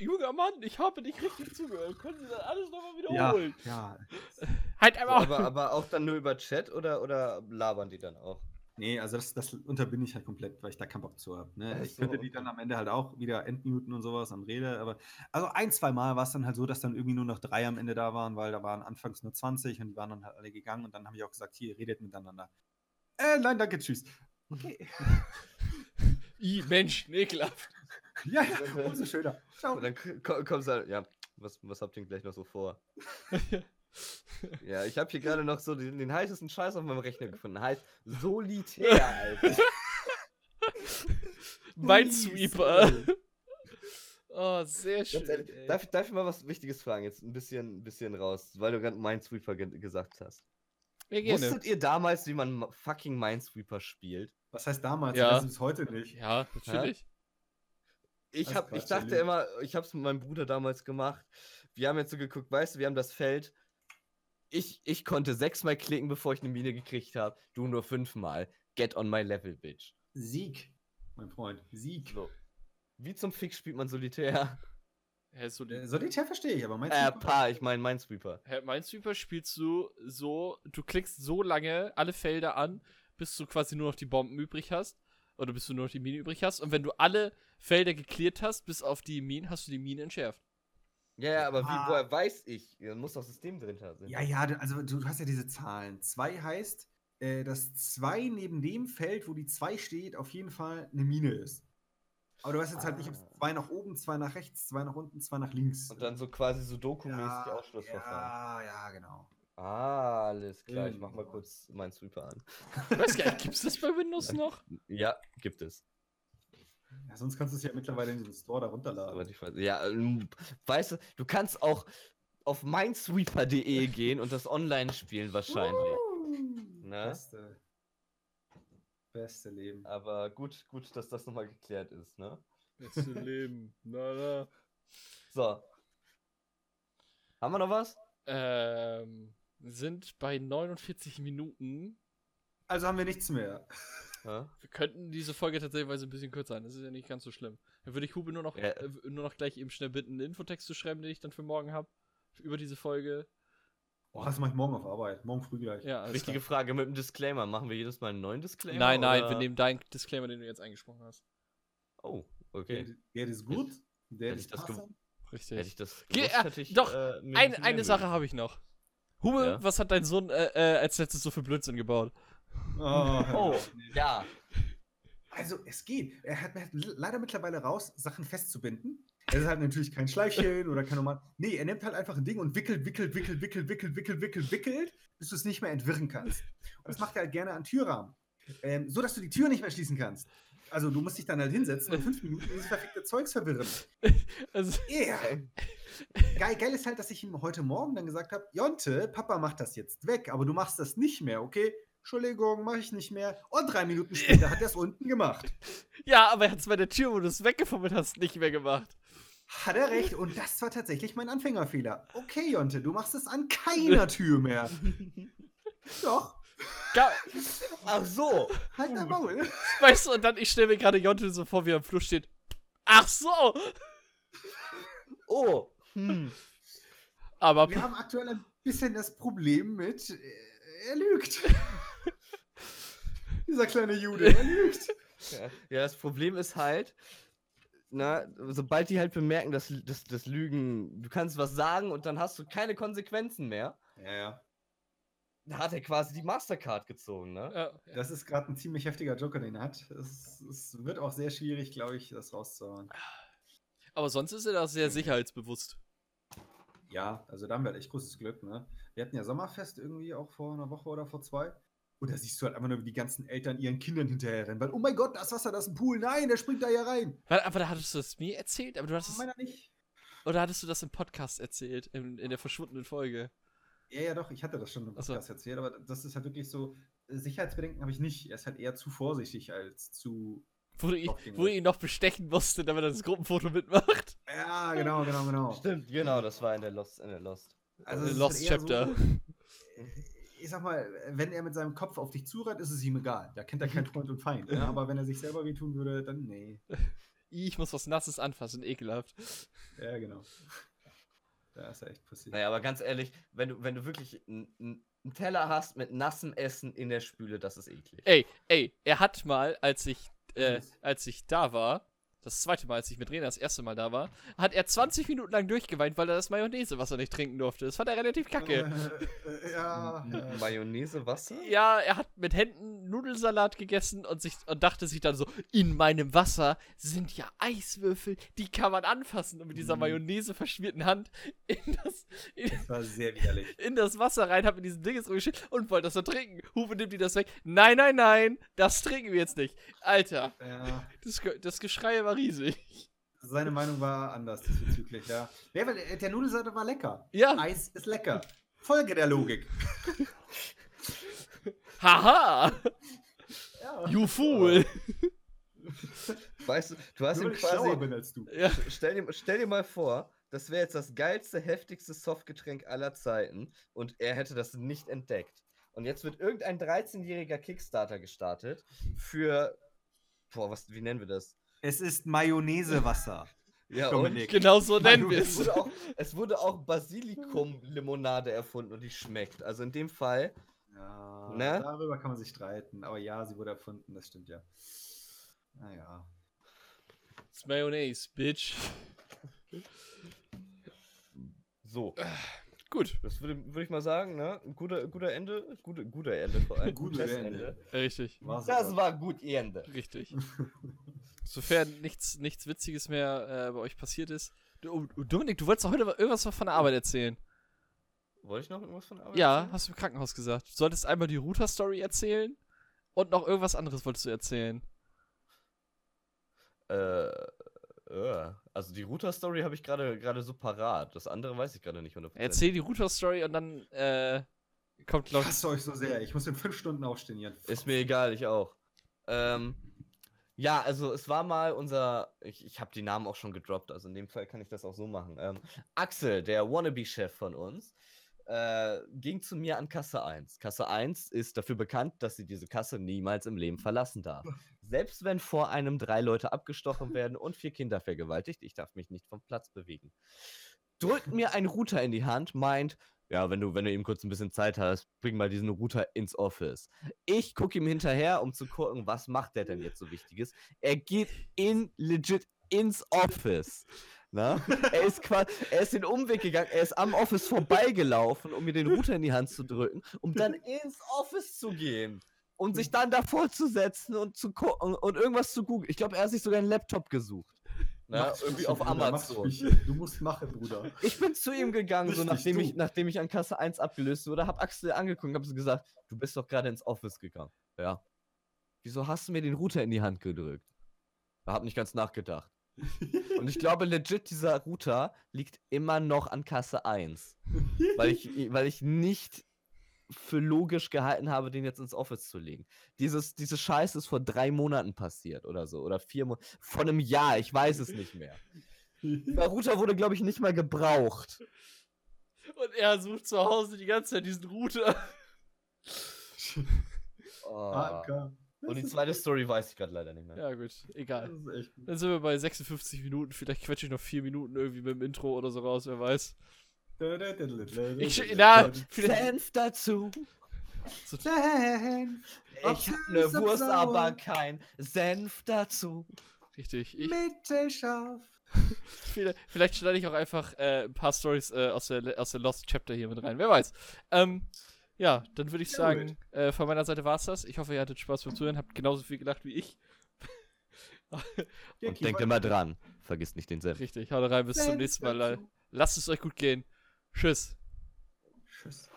Junger Mann, ich habe nicht richtig zugehört. Können Sie das alles nochmal ja, wiederholen? ja, Halt einmal. Aber, aber auch dann nur über Chat oder, oder labern die dann auch? Nee, also das, das unterbinde ich halt komplett, weil ich da keinen Bock zu habe. Ne? Ich so, könnte die dann am Ende halt auch wieder entmuten und sowas und rede, aber also ein, zwei Mal war es dann halt so, dass dann irgendwie nur noch drei am Ende da waren, weil da waren anfangs nur 20 und die waren dann halt alle gegangen und dann habe ich auch gesagt, hier, redet miteinander. Äh, nein, danke, tschüss. Okay. I, Mensch, ekelhaft. ja, ja, umso schöner. Ciao. Und dann kommst du halt, ja, was, was habt ihr denn gleich noch so vor? Ja, ich habe hier gerade noch so den, den heißesten Scheiß auf meinem Rechner gefunden. Heißt Solitär, Alter. Minesweeper. oh, sehr schön. Ehrlich, darf, ich- darf ich mal was Wichtiges fragen? Jetzt ein bisschen, ein bisschen raus, weil du gerade Minesweeper ge gesagt hast. Ja, gerne. Wusstet ihr damals, wie man ma- fucking Minesweeper spielt? Was heißt damals? Ja. Ja. Das ist heute nicht. Ja, natürlich. Ich, hab, ich dachte immer, ich habe es mit meinem Bruder damals gemacht. Wir haben jetzt so geguckt, weißt du, wir haben das Feld. Ich, ich konnte sechsmal klicken, bevor ich eine Mine gekriegt habe. Du nur fünfmal. Get on my level, bitch. Sieg, mein Freund. Sieg. So. Wie zum Fick spielt man Solitär? Hä, so Äh, Solitär verstehe ich, aber meinst Äh, paar, ich meine Minesweeper. Hä, Minesweeper spielst du so, du klickst so lange alle Felder an, bis du quasi nur noch die Bomben übrig hast. Oder bis du nur noch die Minen übrig hast. Und wenn du alle Felder geklärt hast, bis auf die Minen, hast du die Minen entschärft. Ja, ja, aber wie, Ah. woher weiß ich? Da muss doch System drin sein. Ja, ja, du- also du hast ja diese Zahlen. Zwei heißt, äh, dass zwei neben dem Feld, wo die zwei steht, auf jeden Fall eine Mine ist. Aber du weißt jetzt halt nicht, ob es zwei nach oben, zwei nach rechts, zwei nach unten, zwei nach links. Und dann so quasi so Doku-mäßig ja, Ausschlussverfahren. ja, ja, genau. Ah, alles klar. Ich mach mal Irgendwo. kurz meinen Sweeper an. Ich weiß gar nicht, gibt's das bei Windows noch? Ja, gibt es. Ja, sonst kannst du es ja mittlerweile in den Store da runterladen. Ja, ähm, weißt du, du kannst auch auf minesweeper.de gehen und das online spielen wahrscheinlich. Ne? Beste. Beste Leben. Aber gut, gut, dass das nochmal geklärt ist, ne? Beste Leben. Na, na. So. Haben wir noch was? Ähm, sind bei 49 Minuten. Also haben wir nichts mehr. Ja? Wir könnten diese Folge tatsächlich ein bisschen kürzer sein. Das ist ja nicht ganz so schlimm. Dann würde ich Hube nur noch, Ja. äh, nur noch gleich eben schnell bitten, einen Infotext zu schreiben, den ich dann für morgen habe. Über diese Folge. Oh, das mache ich morgen auf Arbeit. Morgen früh gleich. Ja, Wichtige klar. Frage mit dem Disclaimer. Machen wir jedes Mal einen neuen Disclaimer? Nein, nein, oder? wir nehmen deinen Disclaimer, den du jetzt eingesprochen hast. Oh, Der, okay. der ist gut. Der hätte ist ich das. Richtig. Hätte ich das gewusst, äh, hätte ich, doch, äh, ein eine Sache habe ich noch. Hube, Ja? was hat dein Sohn äh, äh, als letztes so für Blödsinn gebaut? Oh, Oh, ja. Also, es geht. Er hat, er hat leider mittlerweile raus, Sachen festzubinden. Es ist halt natürlich kein Schleifchen oder kein normal. Nee, er nimmt halt einfach ein Ding und wickelt, wickelt, wickelt, wickelt, wickelt, wickelt, wickelt, wickelt, bis du es nicht mehr entwirren kannst. Und das macht er halt gerne an Türrahmen. Ähm, so dass du die Tür nicht mehr schließen kannst. Also, du musst dich dann halt hinsetzen und fünf Minuten dieses verfickte Zeugs verwirren. Also, Yeah. Geil, geil ist halt, dass ich ihm heute Morgen dann gesagt habe: Jonte, Papa macht das jetzt weg, aber du machst das nicht mehr, okay? Entschuldigung, mache ich nicht mehr. Und drei Minuten später hat er es unten gemacht. ja, aber er hat es bei der Tür, wo du es weggefummelt hast, nicht mehr gemacht. Hat er recht. Und das war tatsächlich mein Anfängerfehler. Okay, Jonte, du machst es an keiner Tür mehr. Doch, Ga Ach so. halt dein Maul. weißt du, und dann, ich stelle mir gerade Jonte so vor, wie er am Fluss steht. Ach so! Oh. Hm. Aber Wir haben aktuell ein bisschen das Problem mit, äh, er lügt. Dieser kleine Jude, er lügt. Ja, ja, das Problem ist halt, na, sobald die halt bemerken, dass, dass das Lügen, du kannst was sagen und dann hast du keine Konsequenzen mehr, Ja, ja. da hat er quasi die Mastercard gezogen, ne? Ja, Das ist gerade ein ziemlich heftiger Joker, den er hat. Es, es wird auch sehr schwierig, glaube ich, das rauszuhauen. aber sonst ist er da sehr sicherheitsbewusst. Ja, also da haben wir halt echt großes Glück, ne? Wir hatten ja Sommerfest irgendwie auch vor einer Woche oder vor zwei. Und da siehst du halt einfach nur, wie die ganzen Eltern ihren Kindern hinterherrennen. Weil, oh mein Gott, das Wasser, das ist ein Pool. Nein, der springt da ja rein. Warte, aber da hattest du das mir erzählt? Aber du hattest es, Meiner nicht. oder hattest du das im Podcast erzählt? In, in der verschwundenen Folge? Ja, ja, doch, ich hatte das schon im Ach so. Podcast erzählt, aber das ist halt wirklich so, Sicherheitsbedenken habe ich nicht. Er ist halt eher zu vorsichtig als zu. Wo du, ihn, wo du ihn noch bestechen musste, damit er das Gruppenfoto mitmacht. Ja, genau, genau, genau. Stimmt, genau, das war in der Lost. In der Lost. Also, es ist Lost halt Chapter. So, ich sag mal, wenn er mit seinem Kopf auf dich zurennt, ist es ihm egal. Da kennt er keinen Freund und Feind. Ne? Aber wenn er sich selber wehtun würde, dann nee. Ich muss was Nasses anfassen, ekelhaft. Ja, genau. Da ist er echt passiert. Naja, aber ganz ehrlich, wenn du, wenn du wirklich einen Teller hast mit nassem Essen in der Spüle, das ist eklig. Ey, ey, er hat mal, als ich, äh, als ich da war, das zweite Mal, als ich mit Rena das erste Mal da war, hat er 20 Minuten lang durchgeweint, weil er das Mayonnaisewasser nicht trinken durfte. Das fand er relativ kacke. Äh, äh, ja, M- ja. Mayonnaise, Wasser? Ja, er hat mit Händen Nudelsalat gegessen und, sich, und dachte sich dann so, in meinem Wasser sind ja Eiswürfel, die kann man anfassen. Und mit dieser Mhm. Mayonnaise verschmierten Hand in das, in, Das war sehr widerlich. in das Wasser rein, hat mit diesem Ding jetzt rumgeschickt und wollte das so trinken. Hupe nimmt ihm das weg. Nein, nein, nein, das trinken wir jetzt nicht. Alter, Ja, das, das Geschrei war riesig. seine Meinung war anders diesbezüglich, ja. Ja, weil der, der Nudelsalat war lecker. Ja, Eis ist lecker. Folge der Logik. haha, Ja. you fool. Weißt du, du hast Nur ihm quasi. bin als du. Ja, Stell dir, stell dir mal vor, das wäre jetzt das geilste, heftigste Softgetränk aller Zeiten und er hätte das nicht entdeckt. Und jetzt wird irgendein 13-jähriger Kickstarter gestartet für. Boah, was, wie nennen wir das? Es ist Mayonnaisewasser. Ja, Dominik. genau so nennen wir Es es. wurde, auch, es wurde auch Basilikum-Limonade erfunden und die schmeckt. Also in dem Fall, Ja, Ne? darüber kann man sich streiten. Aber ja, sie wurde erfunden, das stimmt ja. Naja. It's Mayonnaise, bitch. so. Gut, Das würde, würde ich mal sagen, ne? Ein guter, guter Ende. Gute, guter Ende vor allem. Gutes Gutes Ende. richtig, Das war gut Ende. richtig. Sofern nichts, nichts Witziges mehr äh, bei euch passiert ist. Du, oh, Dominik, du wolltest doch heute irgendwas von der Arbeit erzählen. Wollte ich noch irgendwas von Arbeit Ja, erzählen? hast du im Krankenhaus gesagt. Du solltest einmal die Router-Story erzählen und noch irgendwas anderes wolltest du erzählen. Äh, äh, also die Router-Story habe ich gerade gerade so parat. Das andere weiß ich gerade nicht 100%. Erzähl die Router-Story und dann äh, kommt, Ich glaub ich, hasse euch so sehr. Ich muss in fünf Stunden aufstehen, Jan. Ist mir egal, ich auch. Ähm, ja, also es war mal unser, ich, ich habe die Namen auch schon gedroppt, also in dem Fall kann ich das auch so machen. Ähm, Axel, der Wannabe-Chef von uns, äh, ging zu mir an Kasse 1. Kasse 1 ist dafür bekannt, dass sie diese Kasse niemals im Leben verlassen darf. Selbst wenn vor einem drei Leute abgestochen werden und vier Kinder vergewaltigt, ich darf mich nicht vom Platz bewegen. Drückt mir einen Router in die Hand, meint, ja, wenn du, wenn du eben kurz ein bisschen Zeit hast, bring mal diesen Router ins Office. Ich gucke ihm hinterher, um zu gucken, was macht der denn jetzt so Wichtiges. Er geht in legit ins Office. Na? Er, ist quasi, er ist den Umweg gegangen, er ist am Office vorbeigelaufen, um mir den Router in die Hand zu drücken, um dann ins Office zu gehen. Und sich dann davor zu setzen und zu gucken und irgendwas zu googeln. Ich glaube, er hat sich sogar einen Laptop gesucht. Na, Mach's irgendwie auf Bruder, Amazon. Du musst machen, Bruder. Ich bin zu ihm gegangen, so nachdem ich, nachdem ich an Kasse 1 abgelöst wurde, hab Axel angeguckt und hab so gesagt, du bist doch gerade ins Office gegangen. Ja. Wieso hast du mir den Router in die Hand gedrückt? Ich hab nicht ganz nachgedacht. Und ich glaube legit, dieser Router liegt immer noch an Kasse 1. Weil ich, weil ich nicht für logisch gehalten habe, den jetzt ins Office zu legen. Dieses, diese Scheiße ist vor drei Monaten passiert oder so. Oder vier Monaten. Vor einem Jahr, ich weiß es nicht mehr. Der Router wurde, glaube ich, nicht mal gebraucht. Und er sucht zu Hause die ganze Zeit diesen Router. Oh. Und die zweite Story weiß ich gerade leider nicht mehr. Ja, gut, egal. gut. Dann sind wir bei 56 Minuten. Vielleicht quetsche ich noch 4 Minuten irgendwie mit dem Intro oder so raus, wer weiß. Ich, na. Senf dazu. Senf, Ich hab ne Wurst, aber kein Senf dazu. Richtig. Ich, Mittelscharf. vielleicht, schneide ich auch einfach äh, ein paar Stories äh, aus, der, aus der Lost Chapter hier mit rein. Wer weiß. Ähm, ja, dann würde ich sagen, äh, von meiner Seite war es das. Ich hoffe, ihr hattet Spaß beim Zuhören, habt genauso viel gelacht wie ich. Und denkt immer dran, vergisst nicht den Senf. Richtig, haut rein, bis zum nächsten Mal. Lasst es euch gut gehen. Tschüss. Tschüss.